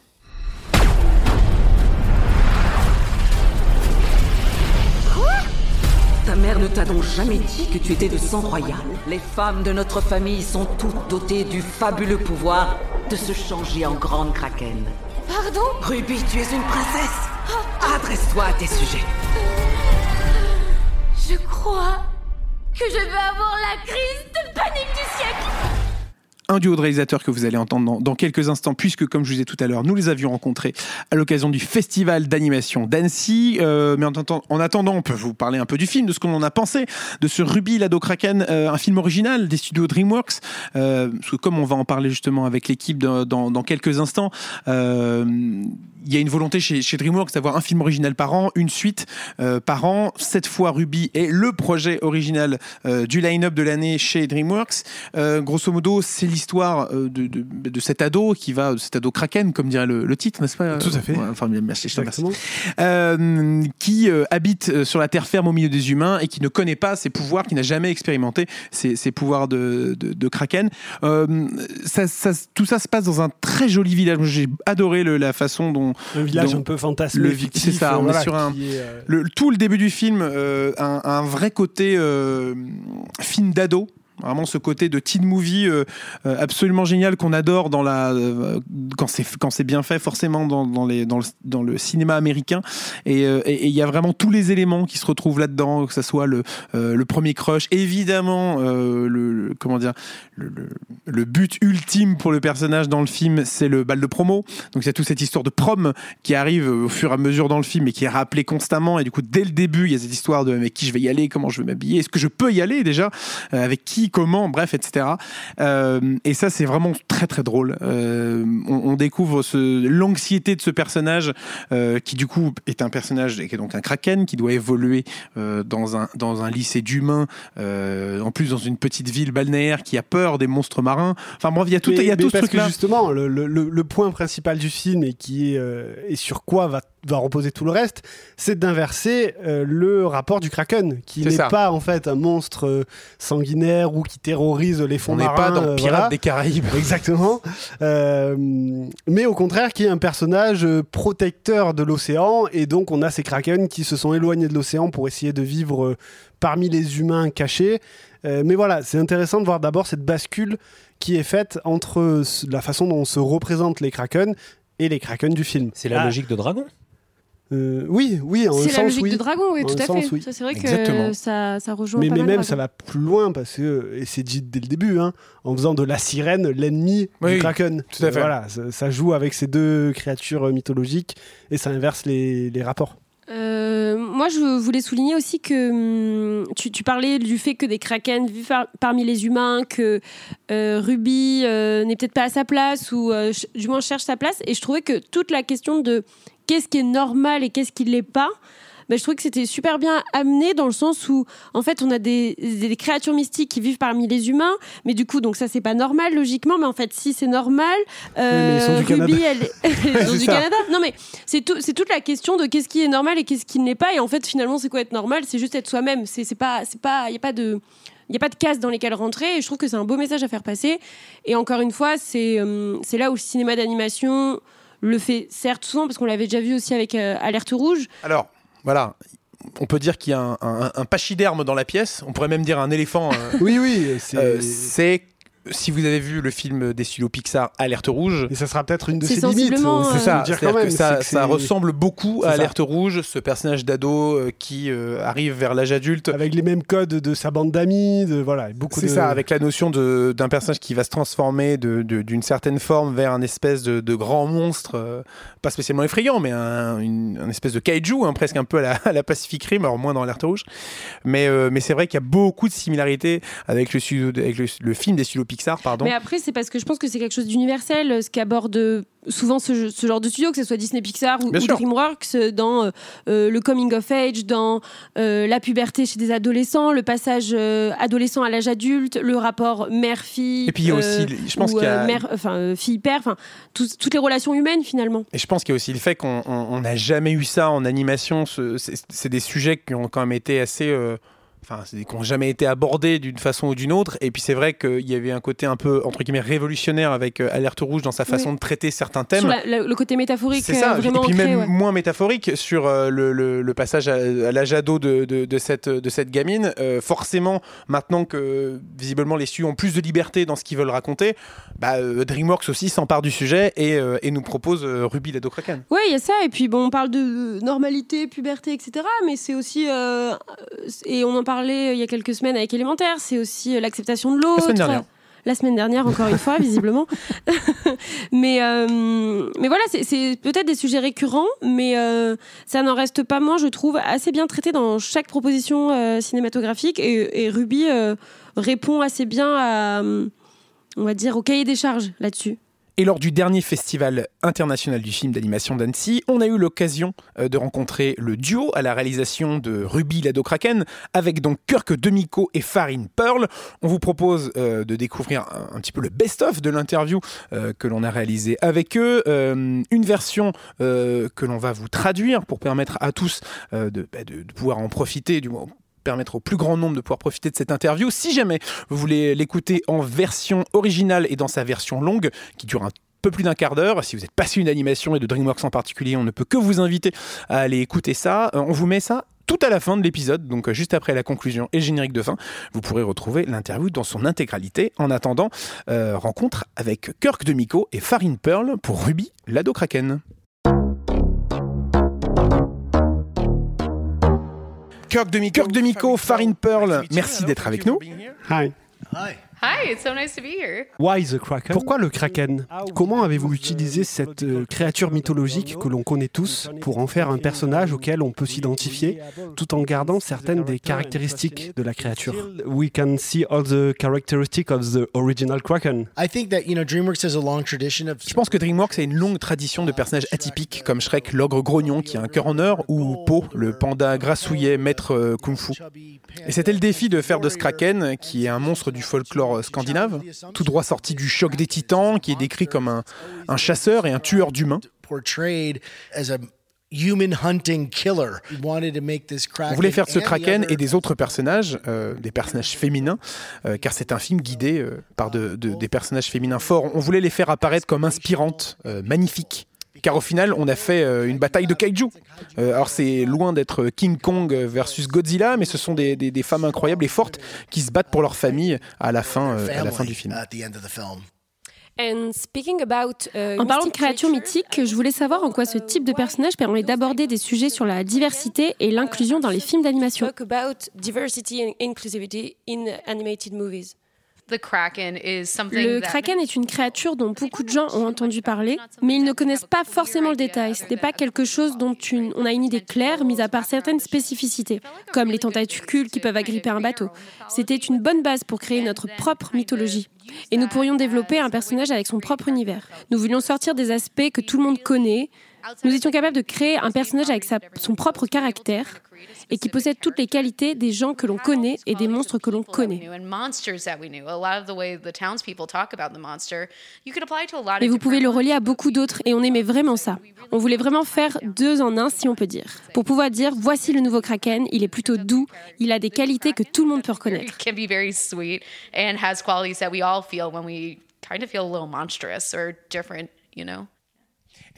Mère ne t'a donc jamais dit que tu étais de sang royal. Les femmes de notre famille sont toutes dotées du fabuleux pouvoir de se changer en grande kraken. Pardon? Ruby, tu es une princesse. Adresse-toi à tes sujets. Je crois que je vais avoir la crise de panique du siècle. Un duo de réalisateurs que vous allez entendre dans, quelques instants, puisque, comme je vous disais tout à l'heure, nous les avions rencontrés à l'occasion du festival d'animation d'Annecy. Euh, mais en, en attendant, on peut vous parler un peu du film, de ce qu'on en a pensé, de ce Ruby Lado Kraken, euh, un film original des studios DreamWorks. Euh, parce que comme on va en parler justement avec l'équipe dans, quelques instants, il y a une volonté chez, chez DreamWorks d'avoir un film original par an, une suite par an. Cette fois, Ruby est le projet original du line-up de l'année chez DreamWorks. Grosso modo, c'est euh, de, de, de cet ado qui va, cet ado Kraken, comme dirait le, le titre, n'est-ce pas Tout à fait. Ouais, enfin, merci, je te remercie. Euh, qui euh, habite euh, sur la terre ferme au milieu des humains et qui ne connaît pas ses pouvoirs, qui n'a jamais expérimenté ses, ses pouvoirs de, de, Kraken. Euh, ça, ça- tout ça se passe dans un très joli village. J'ai adoré le- la façon dont Un village un peu fantasmé. le- fictif, c'est ça, euh, on est sur un- est, euh, le, tout le début du film, euh, un, un vrai côté euh, film d'ado. Vraiment ce côté de teen movie euh, euh, absolument génial qu'on adore dans la euh, quand c'est quand c'est bien fait forcément dans, dans les dans le, dans le cinéma américain. Et euh, et- il y a vraiment tous les éléments qui se retrouvent là-dedans que ça soit le euh, le premier crush évidemment euh, le, le- comment dire le, le- le but ultime pour le personnage dans le film c'est le bal de promo. Donc a toute cette histoire de prom qui arrive au fur et à mesure dans le film et qui est rappelée constamment. Et du coup dès le début il y a cette histoire de avec qui je vais y aller? Comment je vais m'habiller? Est-ce que je peux y aller déjà? Euh, avec qui? Comment? Bref etc Euh, et ça c'est vraiment très très drôle. Euh, on, découvre l'anxiété de ce personnage qui du coup est un personnage qui est donc un kraken qui doit évoluer dans un dans un lycée d'humains en plus dans une petite ville balnéaire qui a peur des monstres marins enfin bref il y a tout mais- il y a tout ce parce truc là que justement, le, le- le- le point principal du film et qui est euh, et sur quoi va, va reposer tout le reste, c'est d'inverser euh, le rapport du Kraken, qui n'est pas en fait un monstre euh, sanguinaire ou qui terrorise les fonds on n'est marins. pas dans euh, Pirates voilà. des Caraïbes (laughs) Exactement. Euh, mais au contraire, qui est un personnage protecteur de l'océan. Et donc, on a ces kraken qui se sont éloignés de l'océan pour essayer de vivre parmi les humains cachés. Euh, mais voilà, c'est intéressant de voir d'abord cette bascule qui est faite entre la façon dont on se représente les kraken et les kraken du film. C'est la Ah, logique de dragon? euh, oui, oui, en un C'est la sens, logique oui. de dragon, oui, En tout à sens, fait. oui. Ça, c'est vrai Exactement. que ça, ça rejoint Mais, pas mais mal même, Dragon. ça va plus loin parce que, et c'est dit dès le début, hein, en faisant de la sirène l'ennemi Oui, du kraken. tout à fait. Voilà, ça, ça joue avec ces deux créatures mythologiques et ça inverse les, les rapports. Euh, moi, je voulais souligner aussi que hum, tu, parlais du fait que des kraken vivent par- parmi les humains, que euh, Ruby euh, n'est peut-être pas à sa place ou du moins cherche sa place. Et je trouvais que toute la question de qu'est-ce qui est normal et qu'est-ce qui ne l'est pas, ben, je trouvais que c'était super bien amené dans le sens où, en fait, on a des, des créatures mystiques qui vivent parmi les humains, mais du coup, donc ça, c'est pas normal logiquement, mais en fait, si c'est normal, euh, Canada. Ruby, elle, est- (laughs) (laughs) du ça. Canada. Non, mais c'est tout, c'est toute la question de qu'est-ce qui est normal et qu'est-ce qui ne l'est pas. Et en fait, finalement, c'est quoi être normal? C'est juste être soi-même. C'est c'est pas, c'est pas, il y a pas de, il y a pas de cases dans lesquelles rentrer. Et je trouve que c'est un beau message à faire passer. Et encore une fois, c'est, euh, c'est là où le cinéma d'animation le fait certes souvent parce qu'on l'avait déjà vu aussi avec euh, Alerte Rouge. Alors, voilà. On peut dire qu'il y a un, un- un pachyderme dans la pièce. On pourrait même dire un éléphant. euh, Oui, oui, c'est. euh, c'est si vous avez vu le film des studios Pixar Alerte Rouge, Et ça sera peut-être une de ses limites. c'est ça, dire que ça, que ressemble beaucoup à ça. Alerte Rouge, ce personnage d'ado euh, qui euh, arrive vers l'âge adulte. Avec les mêmes codes de sa bande d'amis, de voilà, beaucoup C'est de. ça, avec la notion de- d'un personnage qui va se transformer de- de- d'une certaine forme vers un espèce de, de grand monstre, euh, pas spécialement effrayant, mais un, une, un espèce de kaiju, hein, presque un peu à la, (laughs) à la Pacific Rim, alors moins dans l'alerte rouge. Mais, euh, mais c'est vrai qu'il y a beaucoup de similarités avec le, studio- avec le, le film des studios Pixar, pardon. Mais après, c'est parce que je pense que c'est quelque chose d'universel, euh, ce qu'aborde euh, souvent ce, ce genre de studio, que ce soit Disney Pixar ou. DreamWorks, euh, dans euh, le coming of age, dans euh, la puberté chez des adolescents, le passage euh, adolescent à l'âge adulte, le rapport mère-fille. Et puis il y a aussi, je pense ou, qu'il y a, mère, enfin fille-père, enfin toutes les relations humaines finalement. Et je pense qu'il y a aussi le fait qu'on on- on n'a jamais eu ça en animation. Ce- C'est c'est des sujets qui ont quand même été assez. Enfin, qui n'ont jamais été abordés d'une façon ou d'une autre. Et puis c'est vrai qu'il y avait un côté un peu, entre guillemets, révolutionnaire avec euh, Alerte Rouge dans sa façon Oui. de traiter certains thèmes. Sur la- la- le côté métaphorique, C'est ça, euh, vraiment et puis ancré, même ouais. moins métaphorique sur euh, le, le- le passage à, à l'âge ado de, de- de cette, de cette gamine. Forcément, maintenant que visiblement les studios ont plus de liberté dans ce qu'ils veulent raconter, bah, DreamWorks aussi s'empare du sujet et, et nous propose Ruby l'ado Kraken. Ouais, il y a ça. Et puis, bon, on parle de normalité, puberté, etc. Mais c'est aussi, et on en parlait euh, il y a quelques semaines avec Élémentaire, c'est aussi euh, l'acceptation de l'autre. semaine dernière. La semaine dernière, encore une fois, (laughs) visiblement. (laughs) mais, euh, mais voilà, c'est- peut-être des sujets récurrents, mais euh, ça n'en reste pas moins, je trouve, assez bien traité dans chaque proposition euh, cinématographique. Et, et Ruby répond assez bien à, on va dire, au cahier des charges là-dessus. Et lors du dernier festival international du film d'animation d'Annecy, on a eu l'occasion euh, de rencontrer le duo à la réalisation de Ruby Lado Kraken avec donc Kirk Demico et Farine Pearl. On vous propose euh, de découvrir un, petit peu le best-of de l'interview euh, que l'on a réalisé avec eux, une version que l'on va vous traduire pour permettre à tous de, bah, de- de pouvoir en profiter, du moins permettre au plus grand nombre de pouvoir profiter de cette interview. Si jamais vous voulez l'écouter en version originale et dans sa version longue, qui dure un peu plus d'un quart d'heure. Si vous êtes passionné d'animation et de DreamWorks en particulier, on ne peut que vous inviter à aller écouter ça. Euh, On vous met ça tout à la fin de l'épisode, donc euh, juste après la conclusion et le générique de fin. Vous pourrez retrouver l'interview dans son intégralité. En attendant, euh, rencontre avec Kirk Demico et Farine Pearl pour Ruby, l'ado Kraken. Kirk Demico, Kirk Demico Farine Pearl, merci d'être avec nous. Hi. Hi, it's so nice to be here. Why the Kraken? Pourquoi le Kraken? Comment avez-vous utilisé cette euh, créature mythologique que l'on connaît tous pour en faire un personnage auquel on peut s'identifier tout en gardant certaines des caractéristiques de la créature? We can see all the characteristics of the original Kraken. Je pense que DreamWorks a une longue tradition de personnages atypiques comme Shrek, l'ogre grognon qui a un cœur en or, ou Po, le panda grassouillet maître euh, kung-fu. Et c'était le défi de faire de ce Kraken, qui est un monstre du folklore scandinave, tout droit sorti du choc des titans, qui est décrit comme un, un chasseur et un tueur d'humains. On voulait faire de ce Kraken et des autres personnages, euh, des personnages féminins, euh, car c'est un film guidé euh, par de- de- des personnages féminins forts. On voulait les faire apparaître comme inspirantes, euh, magnifiques. Car au final, on a fait euh, une bataille de kaiju. Euh, alors c'est loin d'être King Kong versus Godzilla, mais ce sont des, des- des femmes incroyables et fortes qui se battent pour leur famille à la fin, euh, à la fin du film. En parlant de créatures mythiques, je voulais savoir en quoi ce type de personnage permet d'aborder des sujets sur la diversité et l'inclusion dans les films d'animation. Le kraken est une créature dont beaucoup de gens ont entendu parler, mais ils ne connaissent pas forcément le détail. Ce n'est pas quelque chose dont une- on a une idée claire, mis à part certaines spécificités, comme les tentacules qui peuvent agripper un bateau. C'était une bonne base pour créer notre propre mythologie. Et nous pourrions développer un personnage avec son propre univers. Nous voulions sortir des aspects que tout le monde connaît. Nous étions capables de créer un personnage avec sa- son propre caractère et qui possède toutes les qualités des gens que l'on connaît et des monstres que l'on connaît. Mais vous pouvez le relier à beaucoup d'autres et on aimait vraiment ça. On voulait vraiment faire deux en un, si on peut dire. Pour pouvoir dire, voici le nouveau Kraken, il est plutôt doux, il a des qualités que tout le monde peut reconnaître. (laughs)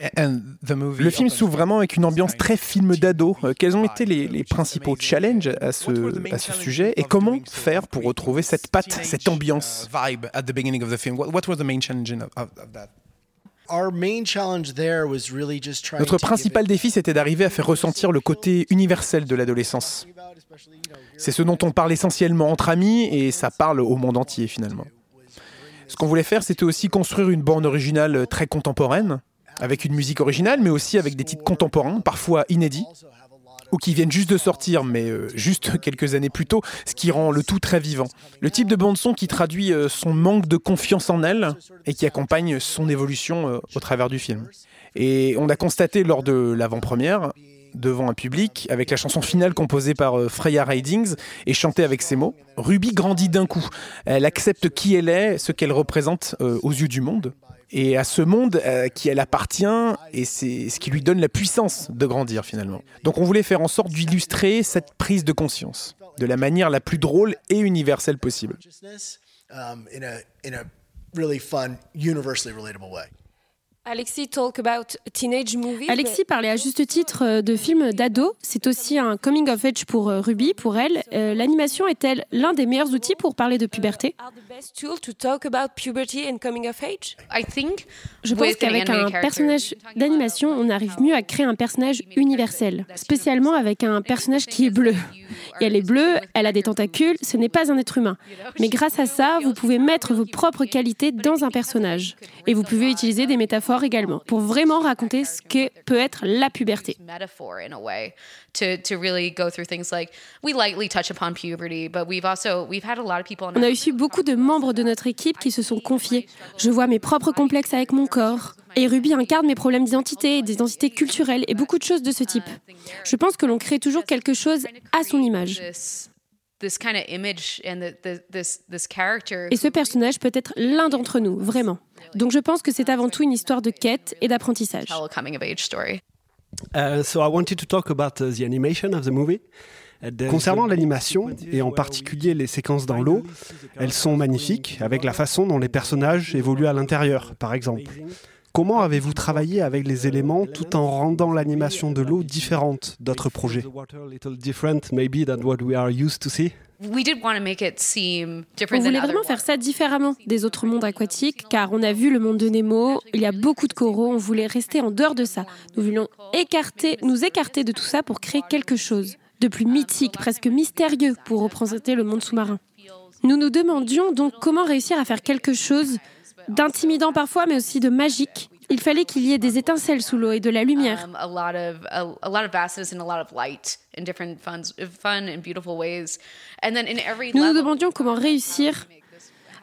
Le film s'ouvre vraiment avec une ambiance très film d'ado. Euh, Quels ont été les, les principaux challenges à ce, à ce sujet et comment faire pour retrouver cette patte, cette ambiance vibe at the beginning of the film? What, what was the main challenge of, of that? Notre principal défi, c'était d'arriver à faire ressentir le côté universel de l'adolescence. C'est ce dont on parle essentiellement entre amis et ça parle au monde entier finalement. Ce qu'on voulait faire, c'était aussi construire une bande originale très contemporaine, avec une musique originale, mais aussi avec des titres contemporains, parfois inédits, ou qui viennent juste de sortir, mais euh, juste (laughs) quelques années plus tôt, ce qui rend le tout très vivant. Le type de bande-son qui traduit euh, son manque de confiance en elle et qui accompagne son évolution euh, au travers du film. Et on a constaté lors de l'avant-première, devant un public, avec la chanson finale composée par Freya Ridings et chantée avec ces mots, Ruby grandit d'un coup. Elle accepte qui elle est, ce qu'elle représente aux yeux du monde et à ce monde euh, qui elle appartient, et c'est ce qui lui donne la puissance de grandir finalement. Donc on voulait faire en sorte d'illustrer cette prise de conscience de la manière la plus drôle et universelle possible. um. Alexis talk about teenage movies. Alexis parlait à juste titre euh, de films d'ado. C'est aussi un coming of age pour euh, Ruby, pour elle. Euh, L'animation est-elle l'un des meilleurs outils pour parler de puberté? Best tool to talk about puberty and coming of age? I think Je pense qu'avec un personnage d'animation, on arrive mieux à créer un personnage universel, spécialement avec un personnage qui est bleu. Et elle est bleue, elle a des tentacules, ce n'est pas un être humain. Mais grâce à ça, vous pouvez mettre vos propres qualités dans un personnage. Et vous pouvez utiliser des métaphores également, pour vraiment raconter ce que peut être la puberté. Metaphor in a way to to really go through things like we lightly touch upon puberty, but we've also we've had a lot of people on a eu beaucoup de membres de notre équipe qui se sont confiés. Je vois mes propres complexes avec mon corps. Et Ruby incarne mes problèmes d'identité, d'identité culturelle et beaucoup de choses de ce type. Je pense que l'on crée toujours quelque chose à son image. Et ce personnage peut être l'un d'entre nous, vraiment. Donc je pense que c'est avant tout une histoire de quête et d'apprentissage. Tell a coming of age story. Uh, so I wanted to talk about uh, the animation of the movie. Concernant l'animation, et en particulier les séquences dans l'eau, elles sont magnifiques avec la façon dont les personnages évoluent à l'intérieur, par exemple. Comment avez-vous travaillé avec les éléments tout en rendant l'animation de l'eau différente d'autres projets? We did want to make it seem On voulait vraiment faire ça différemment des autres mondes aquatiques, car on a vu le monde de Nemo, il y a beaucoup de coraux, on voulait rester en dehors de ça. Nous voulions écarter, nous écarter de tout ça pour créer quelque chose de plus mythique, presque mystérieux, pour représenter le monde sous-marin. Nous nous demandions donc comment réussir à faire quelque chose d'intimidant parfois, mais aussi de magique. Il fallait qu'il y ait des étincelles sous l'eau et de la lumière. um, Nous nous demandions comment réussir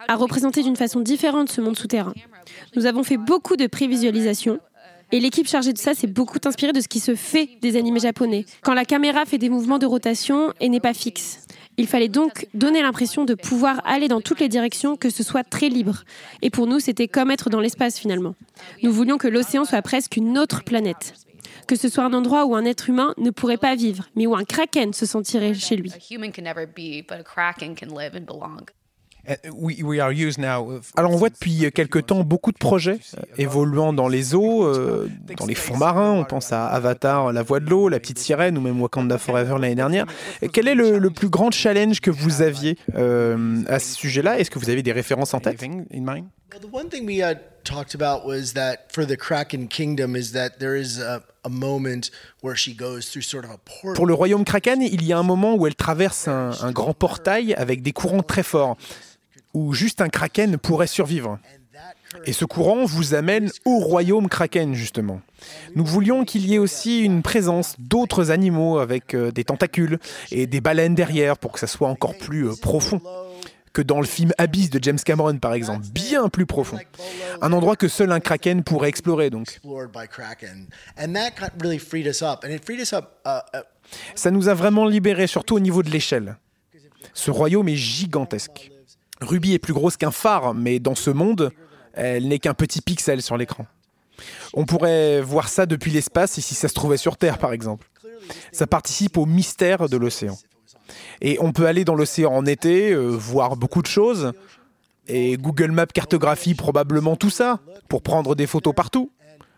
à représenter d'une façon différente ce monde souterrain. Nous avons fait beaucoup de prévisualisation. Et l'équipe chargée de ça s'est beaucoup inspirée de ce qui se fait des animés japonais, quand la caméra fait des mouvements de rotation et n'est pas fixe. Il fallait donc donner l'impression de pouvoir aller dans toutes les directions, que ce soit très libre. Et pour nous, c'était comme être dans l'espace finalement. Nous voulions que l'océan soit presque une autre planète. Que ce soit un endroit où un être humain ne pourrait pas vivre, mais où un kraken se sentirait chez lui. Alors on voit depuis quelque temps beaucoup de projets euh, évoluant dans les eaux, euh, dans les fonds marins. On pense à Avatar, La Voix de l'eau, La Petite Sirène ou même Wakanda Forever l'année dernière. Quel est le, le plus grand challenge que vous aviez euh, à ce sujet-là? Est-ce que vous avez des références en tête? In mind? Well, the one thing we uh, talked about was that for the Kraken Kingdom is that there is a, a moment where she goes through sort of a portal. Pour le royaume Kraken, il y a un moment où elle traverse un, un grand portail avec des courants très forts, où juste un Kraken pourrait survivre. Et ce courant vous amène au royaume Kraken, justement. Nous voulions qu'il y ait aussi une présence d'autres animaux avec euh, des tentacules et des baleines derrière pour que ça soit encore plus euh, profond que dans le film Abyss de James Cameron, par exemple, bien plus profond. Un endroit que seul un Kraken pourrait explorer, donc. Ça nous a vraiment libérés, surtout au niveau de l'échelle. Ce royaume est gigantesque. Ruby est plus grosse qu'un phare, mais dans ce monde, elle n'est qu'un petit pixel sur l'écran. On pourrait voir ça depuis l'espace et si ça se trouvait sur Terre, par exemple. Ça participe au mystère de l'océan. Et on peut aller dans l'océan en été, euh, voir beaucoup de choses. Et Google Maps cartographie probablement tout ça, pour prendre des photos partout.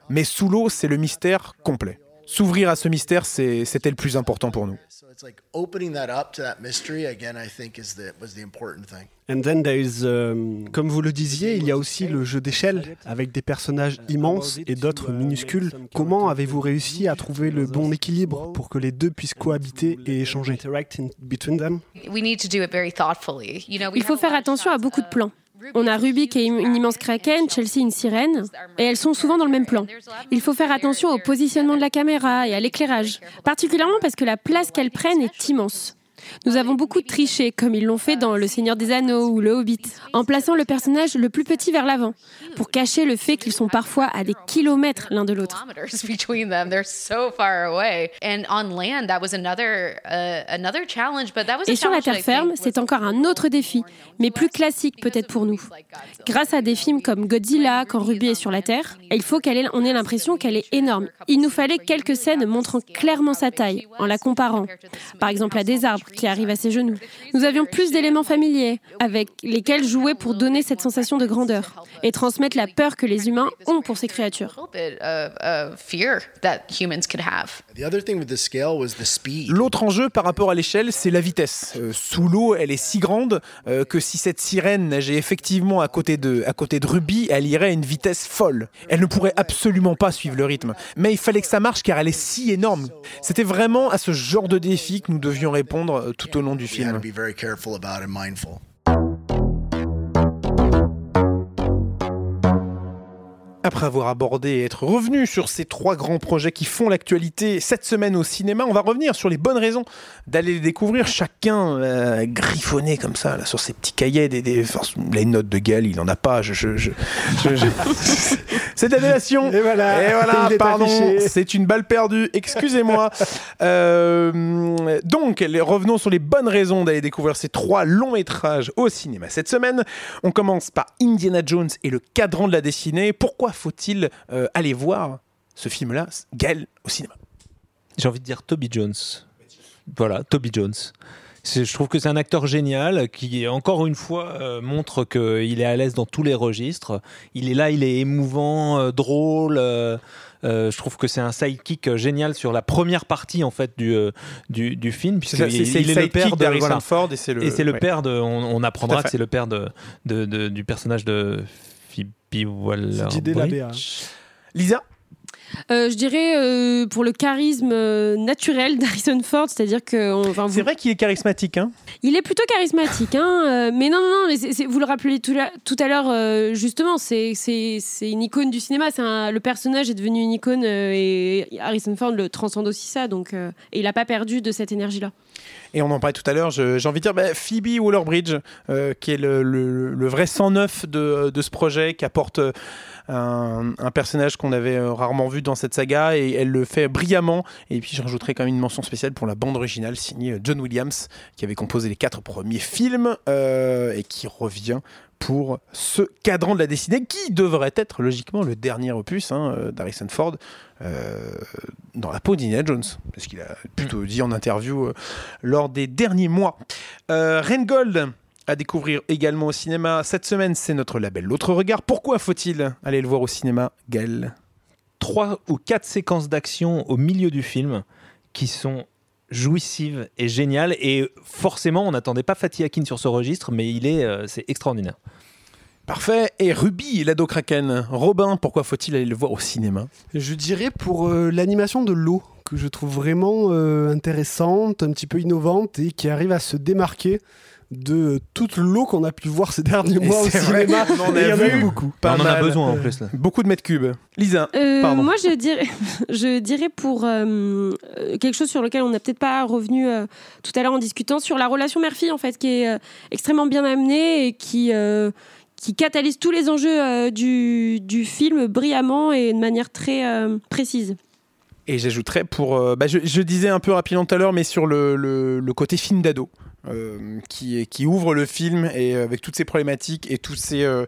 Mais sous l'eau, c'est le mystère complet. S'ouvrir à ce mystère, c'était le plus important pour nous. So it's like opening that up to that mystery again. I think is the was the important thing. And then there is, um, comme vous le disiez, il y a aussi le jeu d'échelle avec des personnages immenses et d'autres minuscules. Comment avez-vous réussi à trouver le bon équilibre pour que les deux puissent cohabiter et échanger? Interact in between them? We need to do it very thoughtfully. You know, we Il faut faire attention à beaucoup de plans. On a Ruby qui est une immense kraken, Chelsea une sirène, et elles sont souvent dans le même plan. Il faut faire attention au positionnement de la caméra et à l'éclairage, particulièrement parce que la place qu'elles prennent est immense. Nous avons beaucoup triché, comme ils l'ont fait dans Le Seigneur des Anneaux ou Le Hobbit, en plaçant le personnage le plus petit vers l'avant, pour cacher le fait qu'ils sont parfois à des kilomètres l'un de l'autre. uh, another challenge, but that was a Et sur la terre ferme, c'est encore un autre défi, mais plus classique peut-être pour nous. Grâce à des films comme Godzilla, quand Ruby est sur la Terre, il faut qu'elle ait, on ait l'impression qu'elle est énorme. Il nous fallait quelques scènes montrant clairement sa taille, en la comparant. Par exemple à des arbres qui arrivent à ses genoux. Nous avions plus d'éléments familiers, avec lesquels jouer pour donner cette sensation de grandeur, et transmettre la peur que les humains ont pour ces créatures. L'autre enjeu par rapport à l'échelle, c'est la vitesse. Euh, sous l'eau, elle est si grande euh, que si cette sirène nageait effectivement à côté, de, à côté de Ruby, elle irait à une vitesse folle. Elle ne pourrait absolument pas suivre le rythme. Mais il fallait que ça marche car elle est si énorme. C'était vraiment à ce genre de défi que nous devions répondre tout au long du film. Après avoir abordé et être revenu sur ces trois grands projets qui font l'actualité cette semaine au cinéma, on va revenir sur les bonnes raisons d'aller les découvrir. Chacun euh, griffonné comme ça là, sur ses petits cahiers. Des, des- enfin, les notes de Gal, il en a pas. Je, je, je- je- je- (laughs) C'est de la délation. Et voilà, Et pardon, c'est une balle perdue. Excusez-moi. (laughs) Euh, donc, revenons sur les bonnes raisons d'aller découvrir ces trois longs métrages au cinéma cette semaine. On commence par Indiana Jones et le cadran de la dessinée. Pourquoi faut-il euh, aller voir ce film-là, Gaël, au cinéma? J'ai envie de dire Toby Jones. Voilà, Toby Jones. Je trouve que c'est un acteur génial qui, encore une fois, euh, montre qu'il est à l'aise dans tous les registres. Il est là, il est émouvant, euh, drôle. euh, je trouve que c'est un sidekick génial sur la première partie en fait du du, du film puisque C'est il, il est le père de d'Harrison voilà. Ford et c'est le- et c'est le ouais. père de on, apprendra que c'est le père de, de- de- du personnage de Phoebe Waller Didier Labéa. Lisa Euh, je dirais euh, pour le charisme euh, naturel d'Harrison Ford, c'est-à-dire que enfin, vous- C'est vrai qu'il est charismatique, hein Il est plutôt charismatique, hein, euh, mais non, non, non, mais vous le rappelez tout, la- tout à l'heure, euh, justement, c'est une icône du cinéma, c'est un- le personnage est devenu une icône euh, et Harrison Ford le transcende aussi ça, donc, euh, et il n'a pas perdu de cette énergie-là. Et on en parlait tout à l'heure, j'ai envie de dire bah, Phoebe Waller-Bridge, euh, qui est le, vrai 109 de, de ce projet, qui apporte euh, un, personnage qu'on avait euh, rarement vu dans cette saga, et elle le fait brillamment. Et puis je rajouterai quand même une mention spéciale pour la bande originale signée John Williams, qui avait composé les quatre premiers films, et qui revient pour ce cadran de la dessinée, qui devrait être logiquement le dernier opus hein, euh, Ford euh, dans la peau d'Indiana Jones, parce qu'il a plutôt dit en interview euh, lors des derniers mois. Euh, Gold à découvrir également au cinéma cette semaine, c'est notre label L'autre regard. Pourquoi faut-il aller le voir au cinéma, Gaël? Trois ou quatre séquences d'action au milieu du film qui sont jouissives et géniales et forcément on n'attendait pas Fatih Akin sur ce registre mais il est euh, c'est extraordinaire Parfait. Et Ruby, l'ado Kraken. Robin, pourquoi faut-il aller le voir au cinéma? Je dirais pour euh, l'animation de l'eau, que je trouve vraiment euh, intéressante, un petit peu innovante et qui arrive à se démarquer de toute l'eau qu'on a pu voir ces derniers Et mois au vrai, cinéma. on en Et il y a en a vu eu beaucoup. Pas on en a besoin en plus là. Beaucoup de mètres cubes. Lisa, Euh, pardon. moi, je dirais, (laughs) je dirais pour euh, euh, quelque chose sur lequel on n'a peut-être pas revenu euh, tout à l'heure en discutant, sur la relation mère-fille, en fait, qui est extrêmement bien amenée et qui, qui catalyse tous les enjeux euh, du, du film brillamment et de manière très euh, précise. Et j'ajouterais pour. euh, bah, je, je disais un peu rapidement tout à l'heure, mais sur le, le- le côté film d'ado. Euh, qui, qui ouvre le film et euh, avec toutes ces problématiques et tous ces, euh,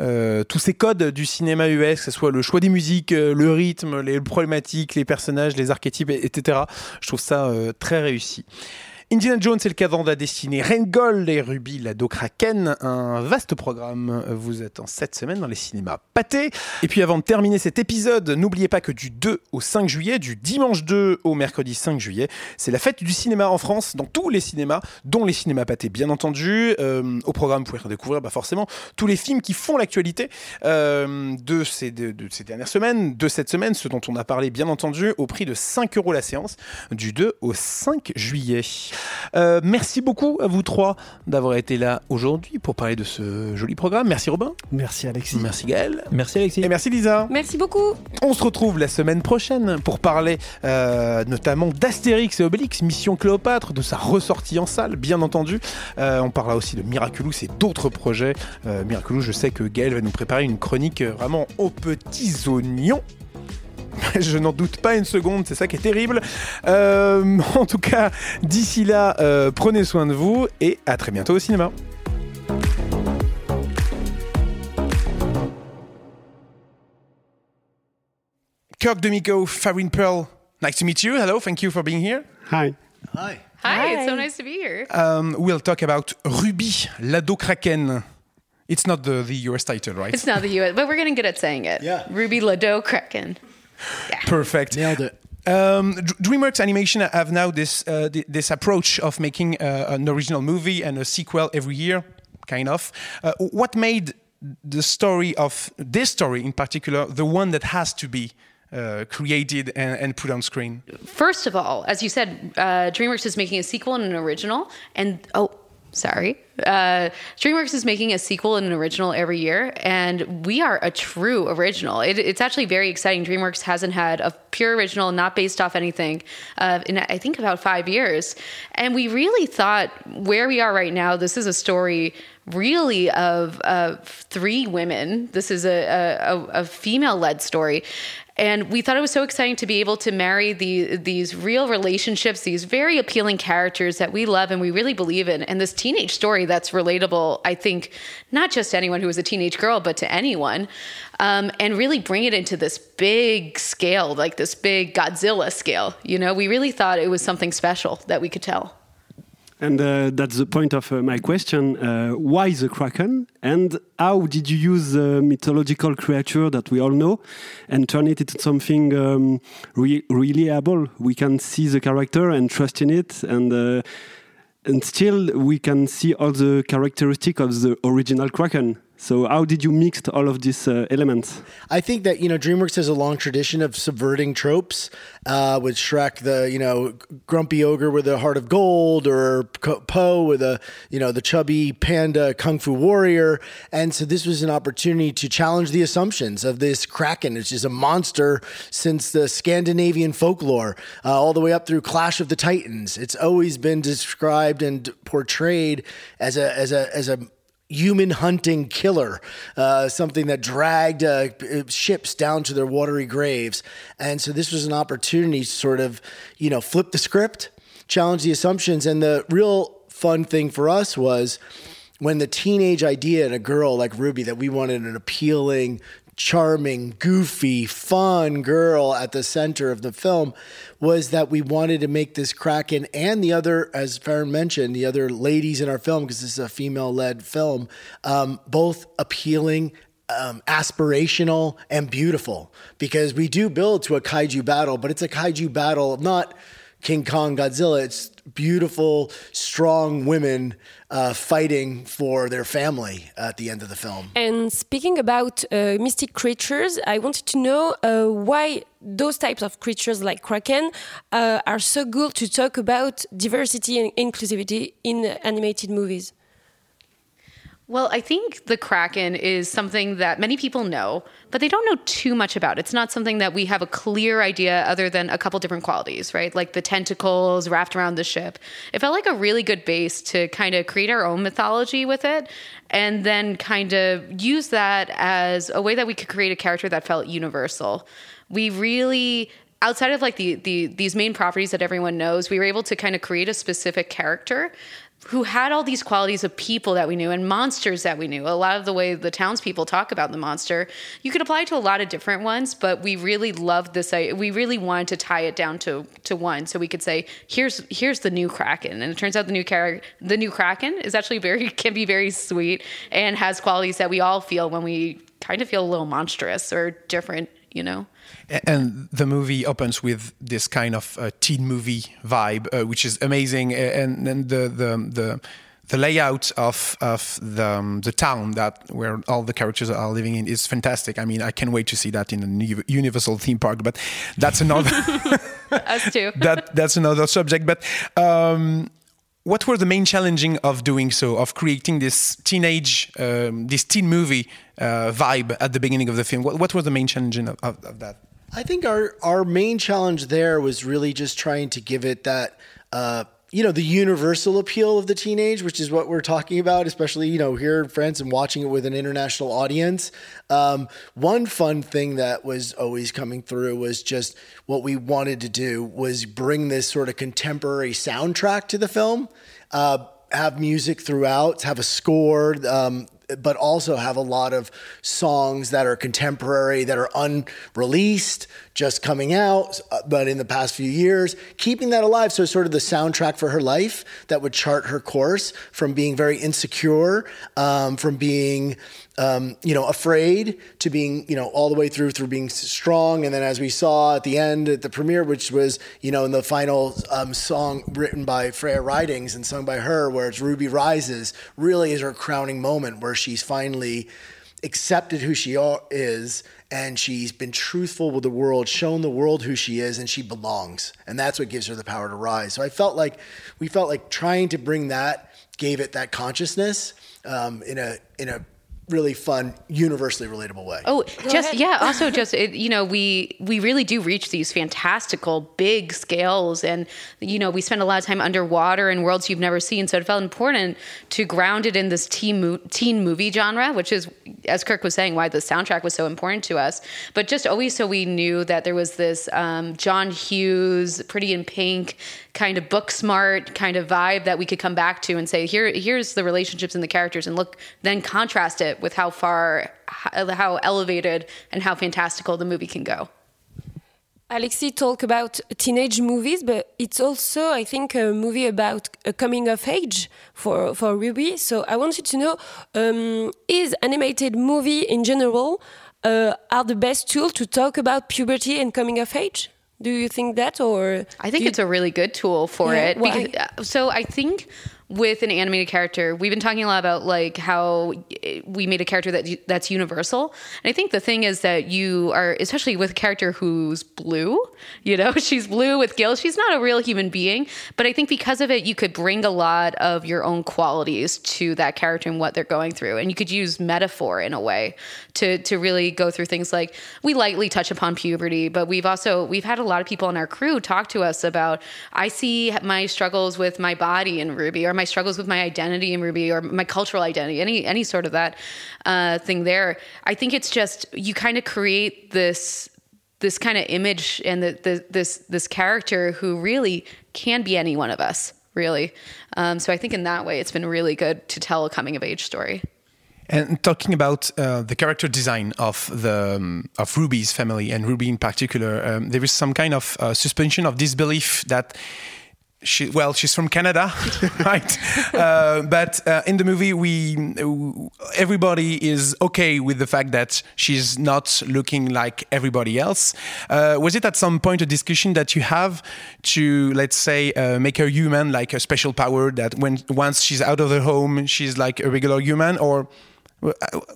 euh, tous ces codes du cinéma US, que ce soit le choix des musiques, euh, le rythme, les problématiques, les personnages, les archétypes, et- etc. Je trouve ça très réussi. Indiana Jones et le cadran destiné, Rengold et Ruby Lado Kraken, un vaste programme vous attend cette semaine dans les cinémas pâtés. Et puis avant de terminer cet épisode, n'oubliez pas que du 2 au 5 juillet, du dimanche 2 au mercredi 5 juillet, c'est la fête du cinéma en France, dans tous les cinémas, dont les cinémas pâtés bien entendu. Euh, au programme, vous pouvez redécouvrir bah, forcément tous les films qui font l'actualité euh, de, ces, de, de dernières semaines, de cette semaine, ce dont on a parlé bien entendu, au prix de 5 euros la séance, du 2 au 5 juillet. Euh, merci beaucoup à vous trois d'avoir été là aujourd'hui pour parler de ce joli programme. Merci Robin. Merci Alexis. Merci Gaël. Merci Alexis. Et merci Lisa. Merci beaucoup. On se retrouve la semaine prochaine pour parler euh, notamment d'Astérix et Obélix, Mission Cléopâtre, de sa ressortie en salle, bien entendu. Euh, on parlera aussi de Miraculous et d'autres projets. Euh, Miraculous, je sais que Gaël va nous préparer une chronique vraiment aux petits oignons. (laughs) Je n'en doute pas une seconde, c'est ça qui est terrible. Euh, (laughs) en tout cas, d'ici là, euh, prenez soin de vous et à très bientôt au cinéma. Kirk Demico, Farine Pearl, nice to meet you. Hello, thank you for being here. Hi. Hi. Hi, it's so nice to be here. Um, we'll talk about Ruby, Lado Kraken. It's not the, the US title, right? It's not the US, but we're getting good at saying it. Yeah. Ruby Lado Kraken. Perfect. Nailed it. Um, DreamWorks Animation have now this uh, th- this approach of making uh, an original movie and a sequel every year, kind of. Uh, what made the story of this story in particular the one that has to be uh, created and, and put on screen? First of all, as you said, uh, DreamWorks is making a sequel and an original. And oh, sorry. Uh, DreamWorks is making a sequel and an original every year, and we are a true original. It, it's actually very exciting. DreamWorks hasn't had a pure original, not based off anything, uh, in I think about five years. And we really thought where we are right now, this is a story really of three women. This is a, a, a- a female led story. And we thought it was so exciting to be able to marry the, these real relationships, these very appealing characters that we love and we really believe in, and this teenage story that's relatable, I think, not just to anyone who is a teenage girl, but to anyone, um, and really bring it into this big scale, like this big Godzilla scale. You know, we really thought it was something special that we could tell. And uh, that's the point of uh, my question. Uh, why the Kraken? And how did you use the mythological creature that we all know and turn it into something um, re- reliable? We can see the character and trust in it, and uh, and still we can see all the characteristic of the original Kraken. So how did you mix all of these uh, elements? I think that you know DreamWorks has a long tradition of subverting tropes. Uh, with Shrek, the you know grumpy ogre with a heart of gold, or Poe with a you know the chubby panda kung fu warrior, and so this was an opportunity to challenge the assumptions of this kraken, which is a monster since the Scandinavian folklore, uh, all the way up through Clash of the Titans. It's always been described and portrayed as a as a as a human hunting killer, uh, something that dragged uh, ships down to their watery graves. And so this was an opportunity to sort of, you know, flip the script, challenge the assumptions. And the real fun thing for us was when the teenage idea in a girl like Ruby that we wanted an appealing, charming, goofy, fun girl at the center of the film was that we wanted to make this Kraken and the other, as Farron mentioned, the other ladies in our film, because this is a female led film, um, both appealing. Um, aspirational and beautiful because we do build to a kaiju battle, but it's a kaiju battle of not King Kong Godzilla. It's beautiful, strong women uh, fighting for their family at the end of the film. And speaking about uh, mystic creatures, I wanted to know uh, why those types of creatures like Kraken uh, are so good to talk about diversity and inclusivity in animated movies. Well, I think the Kraken is something that many people know, but they don't know too much about. It's not something that we have a clear idea other than a couple different qualities, right? Like the tentacles wrapped around the ship. It felt like a really good base to kind of create our own mythology with it and then kind of use that as a way that we could create a character that felt universal. We really outside of like the, the these main properties that everyone knows, we were able to kind of create a specific character who had all these qualities of people that we knew and monsters that we knew. A lot of the way the townspeople talk about the monster, you could apply to a lot of different ones, but we really loved this. We really wanted to tie it down to to one, so we could say, "Here's here's the new Kraken," and it turns out the new character, the new Kraken, is actually very (laughs) can be very sweet and has qualities that we all feel when we kind of feel a little monstrous or different, you know. And the movie opens with this kind of uh, teen movie vibe, uh, which is amazing. And, and the, the, the, the layout of, of the, um, the town that where all the characters are living in is fantastic. I mean, I can't wait to see that in a Universal theme park, but that's another. (laughs) Us too. (laughs) that, that's another subject. But um, what were the main challenging of doing so, of creating this teenage, um, this teen movie uh, vibe at the beginning of the film? What, what was the main challenging of, of, of, that? I think our our main challenge there was really just trying to give it that. Uh, you know the universal appeal of the teenage, which is what we're talking about, especially you know here in France and watching it with an international audience. Um, one fun thing that was always coming through was just what we wanted to do was bring this sort of contemporary soundtrack to the film. Uh, have music throughout, have a score. Um, but also have a lot of songs that are contemporary, that are unreleased, just coming out, uh, but in the past few years, keeping that alive. So, sort of the soundtrack for her life that would chart her course from being very insecure, um, from being um, you know, afraid to being, you know, all the way through through being strong. And then as we saw at the end at the premiere, which was, you know, in the final um, song written by Freya Ridings and sung by her, where it's Ruby Rises, really is her crowning moment where she's finally accepted who she is and she's been truthful with the world, shown the world who she is, and she belongs. And that's what gives her the power to rise. So I felt like we felt like trying to bring that gave it that consciousness um, in a in a really fun, universally relatable way. Oh, just yeah. Also, just it, you know, we we really do reach these fantastical big scales, and you know, we spend a lot of time underwater in worlds you've never seen. So it felt important to ground it in this teen mo- teen movie genre, which is, as Kirk was saying, why the soundtrack was so important to us. But just always so we knew that there was this um, John Hughes, Pretty in Pink kind of book smart kind of vibe that we could come back to and say here here's the relationships and the characters and look then contrast it with how far how elevated and how fantastical the movie can go Alexi talked about teenage movies, but it's also, I think, a movie about a coming of age for, for Ruby. So I wanted to know, um, is animated movie in general uh, are the best tool to talk about puberty and coming of age? Do you think that, or I think it's a really good tool for yeah, it. Because, uh, so I think with an animated character, we've been talking a lot about like how eh, we made a character that that's universal. And I think the thing is that you are, especially with a character who's blue, you know, (laughs) she's blue with gills. She's not a real human being, but I think because of it, you could bring a lot of your own qualities to that character and what they're going through, and you could use metaphor in a way to to really go through things like we lightly touch upon puberty, but we've also we've had a lot of people in our crew talk to us about I see my struggles with my body in Ruby or my struggles with my identity in Ruby or my cultural identity, any any sort of that uh, thing there. I think it's just you kind of create this this kind of image and the, the, this this character who really can be any one of us, really. Um, so I think in that way, it's been really good to tell a coming of age story. And talking about uh, the character design of the um, of Ruby's family and Ruby in particular, um, there is some kind of uh, suspension of disbelief that she, well, she's from Canada, (laughs) right? Uh, but uh, in the movie, we everybody is okay with the fact that she's not looking like everybody else. Uh, was it at some point a discussion that you have to, let's say, uh, make her human, like a special power that when once she's out of the home, she's like a regular human, or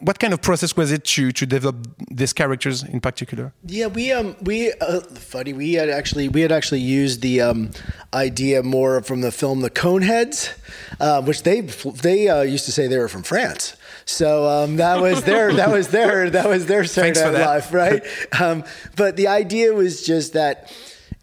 what kind of process was it to to develop these characters in particular? Yeah, we um we uh, funny we had actually we had actually used the um, idea more from the film The Coneheads, uh, which they they uh, used to say they were from France. So um, that was their (laughs) that was their that was their Saturday Night Live, right? (laughs) um, but the idea was just that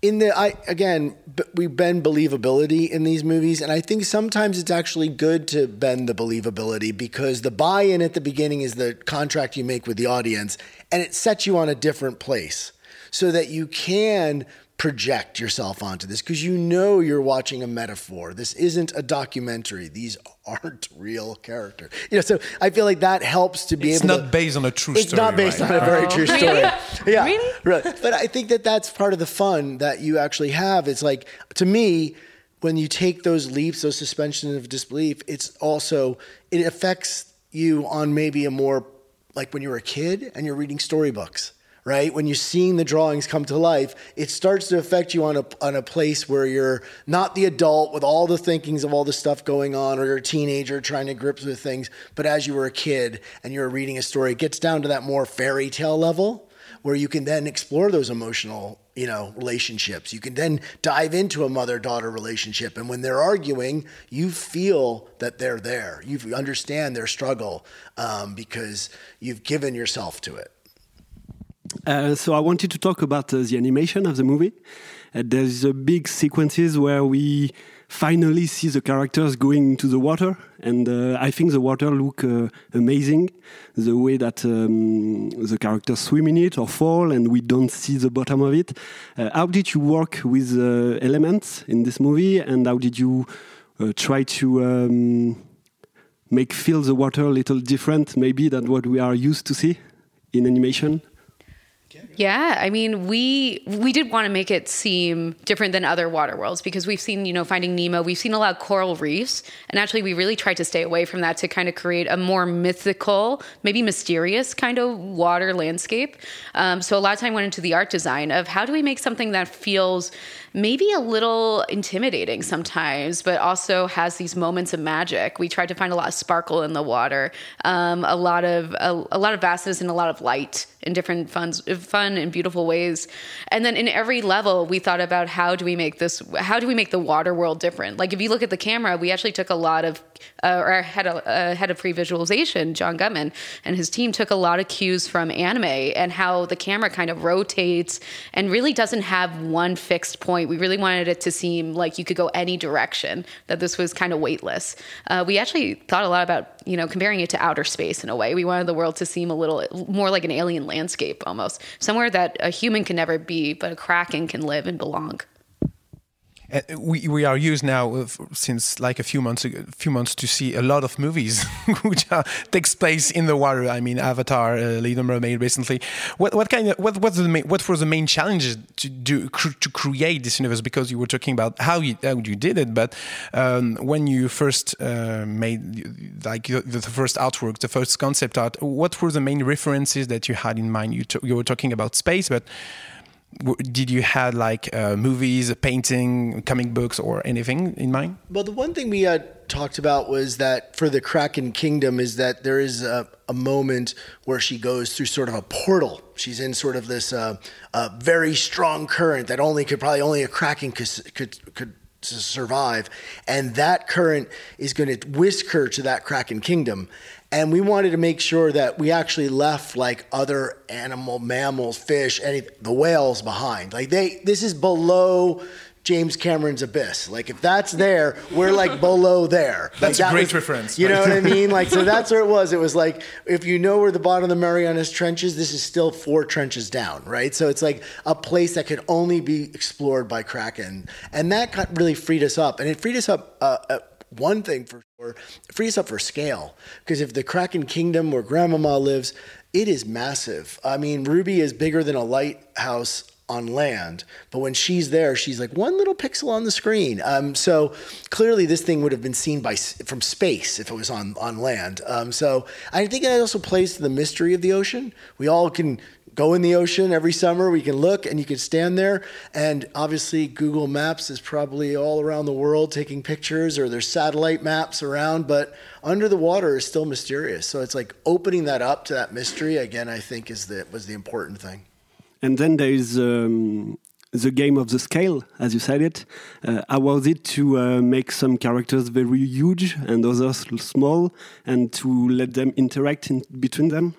in the I again we bend believability in these movies and I think sometimes it's actually good to bend the believability because the buy-in at the beginning is the contract you make with the audience and it sets you on a different place so that you can project yourself onto this because you know you're watching a metaphor. This isn't a documentary. These (laughs) aren't real characters. You know, so I feel like that helps to be It's able not to, based on a true story. it's story. not based right? on a very oh, true story. Really? Yeah, Really? right. But I think that that's part of the fun that you actually have. It's like to me, when you take those leaps, those suspensions of disbelief, it's also it affects you on maybe a more like when you were a kid and you're reading storybooks. Right? When you're seeing the drawings come to life, it starts to affect you on a on a place where you're not the adult with all the thinkings of all the stuff going on, or you're a teenager trying to grips with things. But as you were a kid and you're reading a story, it gets down to that more fairy tale level where you can then explore those emotional you know relationships. You can then dive into a mother daughter relationship and when they're arguing you feel that they're there. You understand their struggle um, because you've given yourself to it Uh, so I wanted to talk about uh, the animation of the movie. Uh, there's a big sequences where we finally see the characters going into the water, and uh, I think the water look uh, amazing. The way that um, the characters swim in it or fall, and we don't see the bottom of it. How did you work with elements in this movie, and how did you try to um, make feel the water a little different, maybe than what we are used to see in animation? Yeah, I mean, we we did want to make it seem different than other water worlds because we've seen, you know, Finding Nemo, we've seen a lot of coral reefs, and actually we really tried to stay away from that to kind of create a more mythical, maybe mysterious kind of water landscape. Um, so a lot of time went into the art design of how do we make something that feels maybe a little intimidating sometimes, but also has these moments of magic. We tried to find a lot of sparkle in the water, um, a lot of a, a lot of vastness and a lot of light in different fun, fun and beautiful ways. And then in every level, we thought about how do we make this, how do we make the water world different? Like if you look at the camera, we actually took a lot of, uh, our head of, uh, head of pre-visualization, John Gutman, and his team took a lot of cues from anime and how the camera kind of rotates and really doesn't have one fixed point. We really wanted it to seem like you could go any direction, that this was kind of weightless. Uh, we actually thought a lot about, you know, comparing it to outer space in a way. We wanted the world to seem a little more like an alien landscape almost, somewhere that a human can never be, but a kraken can live and belong. Uh, we we are used now uh, since like a few months ago, few months to see a lot of movies (laughs) which are, takes place in the water. I mean, Avatar, uh, Little Mermaid recently. What what kind of what what's the main, what were the main challenges to do cr- to create this universe? Because you were talking about how you how you did it, but um, when you first uh, made like the, the first artwork, the first concept art, what were the main references that you had in mind? You you were talking about space, but did you had like uh, movies, a painting, comic books, or anything in mind? Well, the one thing we had talked about was that for the Kraken Kingdom is that there is a, a moment where she goes through sort of a portal. She's in sort of this uh, uh, very strong current that only could probably only a Kraken could could, could to survive, and that current is going to whisk her to that Kraken Kingdom. And we wanted to make sure that we actually left like other animal, mammals, fish, any the whales behind. Like they, this is below James Cameron's Abyss. Like if that's there, we're like (laughs) below there. Like, That's a great was- reference. You know what I mean? Like so (laughs) that's where it was. It was like if you know where the bottom of the Marianas Trench is, this is still four trenches down, right? So it's like a place that could only be explored by Kraken, and that got really freed us up, and it freed us up. Uh, uh, one thing for sure, us up for scale because if the Kraken Kingdom where Grandmama lives, it is massive. I mean, Ruby is bigger than a lighthouse on land, but when she's there, she's like one little pixel on the screen. Um, so clearly, this thing would have been seen by from space if it was on on land. Um, so I think it also plays to the mystery of the ocean. We all can go in the ocean every summer. We can look and you can stand there. And obviously, Google Maps is probably all around the world taking pictures, or there's satellite maps around. But under the water is still mysterious. So it's like opening that up to that mystery again. I think is the was the important thing. And then there is um, the game of the scale, as you said it. Uh, how was it to uh, make some characters very huge and others small, and to let them interact in between them?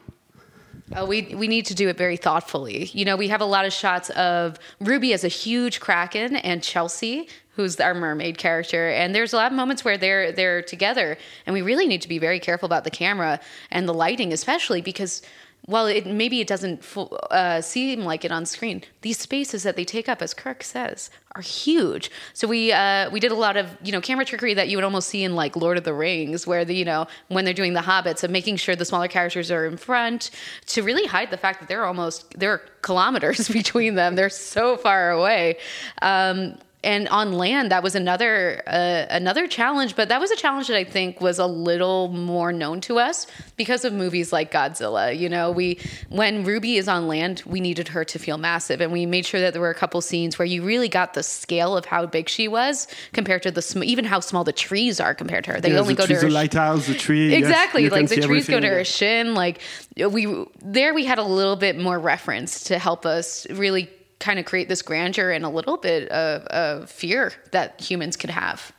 Uh, we we need to do it very thoughtfully. You know, we have a lot of shots of Ruby as a huge kraken and Chelsea, who's our mermaid character, and there's a lot of moments where they're they're together, and we really need to be very careful about the camera and the lighting, especially because while it maybe it doesn't uh, seem like it on screen, these spaces that they take up, as Kirk says, are huge. So we uh, we did a lot of you know camera trickery that you would almost see in like Lord of the Rings, where the you know when they're doing the hobbits of making sure the smaller characters are in front to really hide the fact that they're almost there are kilometers (laughs) between them. They're so far away. Um, and on land that was another uh, another challenge but that was a challenge that i think was a little more known to us because of movies like godzilla you know we when ruby is on land we needed her to feel massive and we made sure that there were a couple scenes where you really got the scale of how big she was compared to the sm- even how small the trees are compared to her they Yeah, only the go trees, to her the lighthouse, the tree. exactly can like the trees go to her shin like we there we had a little bit more reference to help us really kind of create this grandeur and a little bit of, of fear that humans could have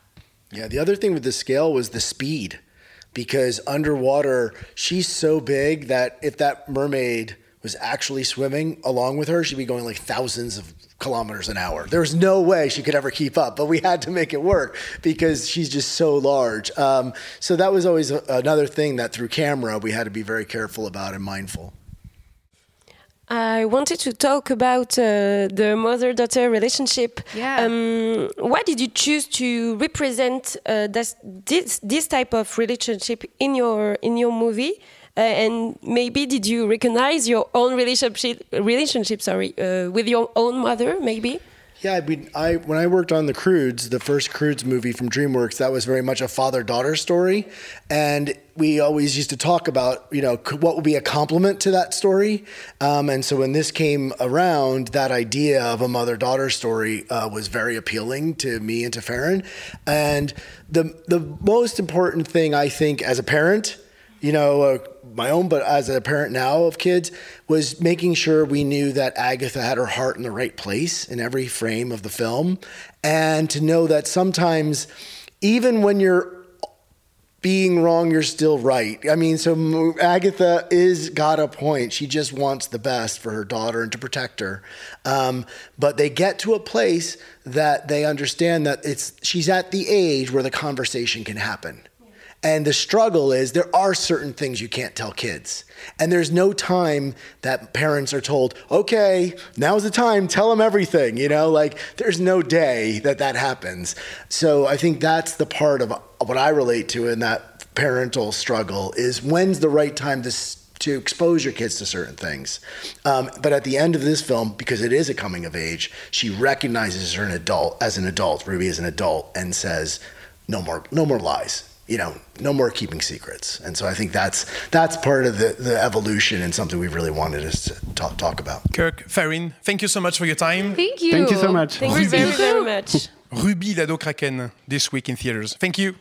Yeah, the other thing with the scale was the speed because underwater, she's so big that if that mermaid was actually swimming along with her, she'd be going like thousands of kilometers an hour. There was no way she could ever keep up, but we had to make it work because she's just so large. Um, so that was always a, another thing that through camera we had to be very careful about and mindful. I wanted to talk about uh, the mother-daughter relationship. Yeah. Um, why did you choose to represent uh, this, this this type of relationship in your in your movie? Uh, and maybe did you recognize your own relationship relationship sorry uh, with your own mother? Maybe. Yeah, I mean, I when I worked on the Crudes, the first Crudes movie from DreamWorks, that was very much a father-daughter story, and we always used to talk about, you know, what would be a complement to that story. Um, and so when this came around, that idea of a mother-daughter story uh, was very appealing to me and to Farron. And the the most important thing I think as a parent you know, uh, my own, but as a parent now of kids, was making sure we knew that Agatha had her heart in the right place in every frame of the film. And to know that sometimes, even when you're being wrong, you're still right. I mean, so Agatha is got a point. She just wants the best for her daughter and to protect her. Um, but they get to a place that they understand that it's she's at the age where the conversation can happen. And the struggle is there are certain things you can't tell kids. And there's no time that parents are told, okay, now's the time, tell them everything. You know, like there's no day that that happens. So I think that's the part of what I relate to in that parental struggle is when's the right time to, to expose your kids to certain things. Um, but at the end of this film, because it is a coming of age, she recognizes her an adult as an adult, Ruby as an adult, and says, no more, no more lies you know, no more keeping secrets. And so I think that's that's part of the, the evolution and something we've really wanted us to talk, talk about. Kirk, Farin, thank you so much for your time. Thank you. Thank you so much. Thank you very very much. Ruby Lado Kraken this week in theaters. Thank you.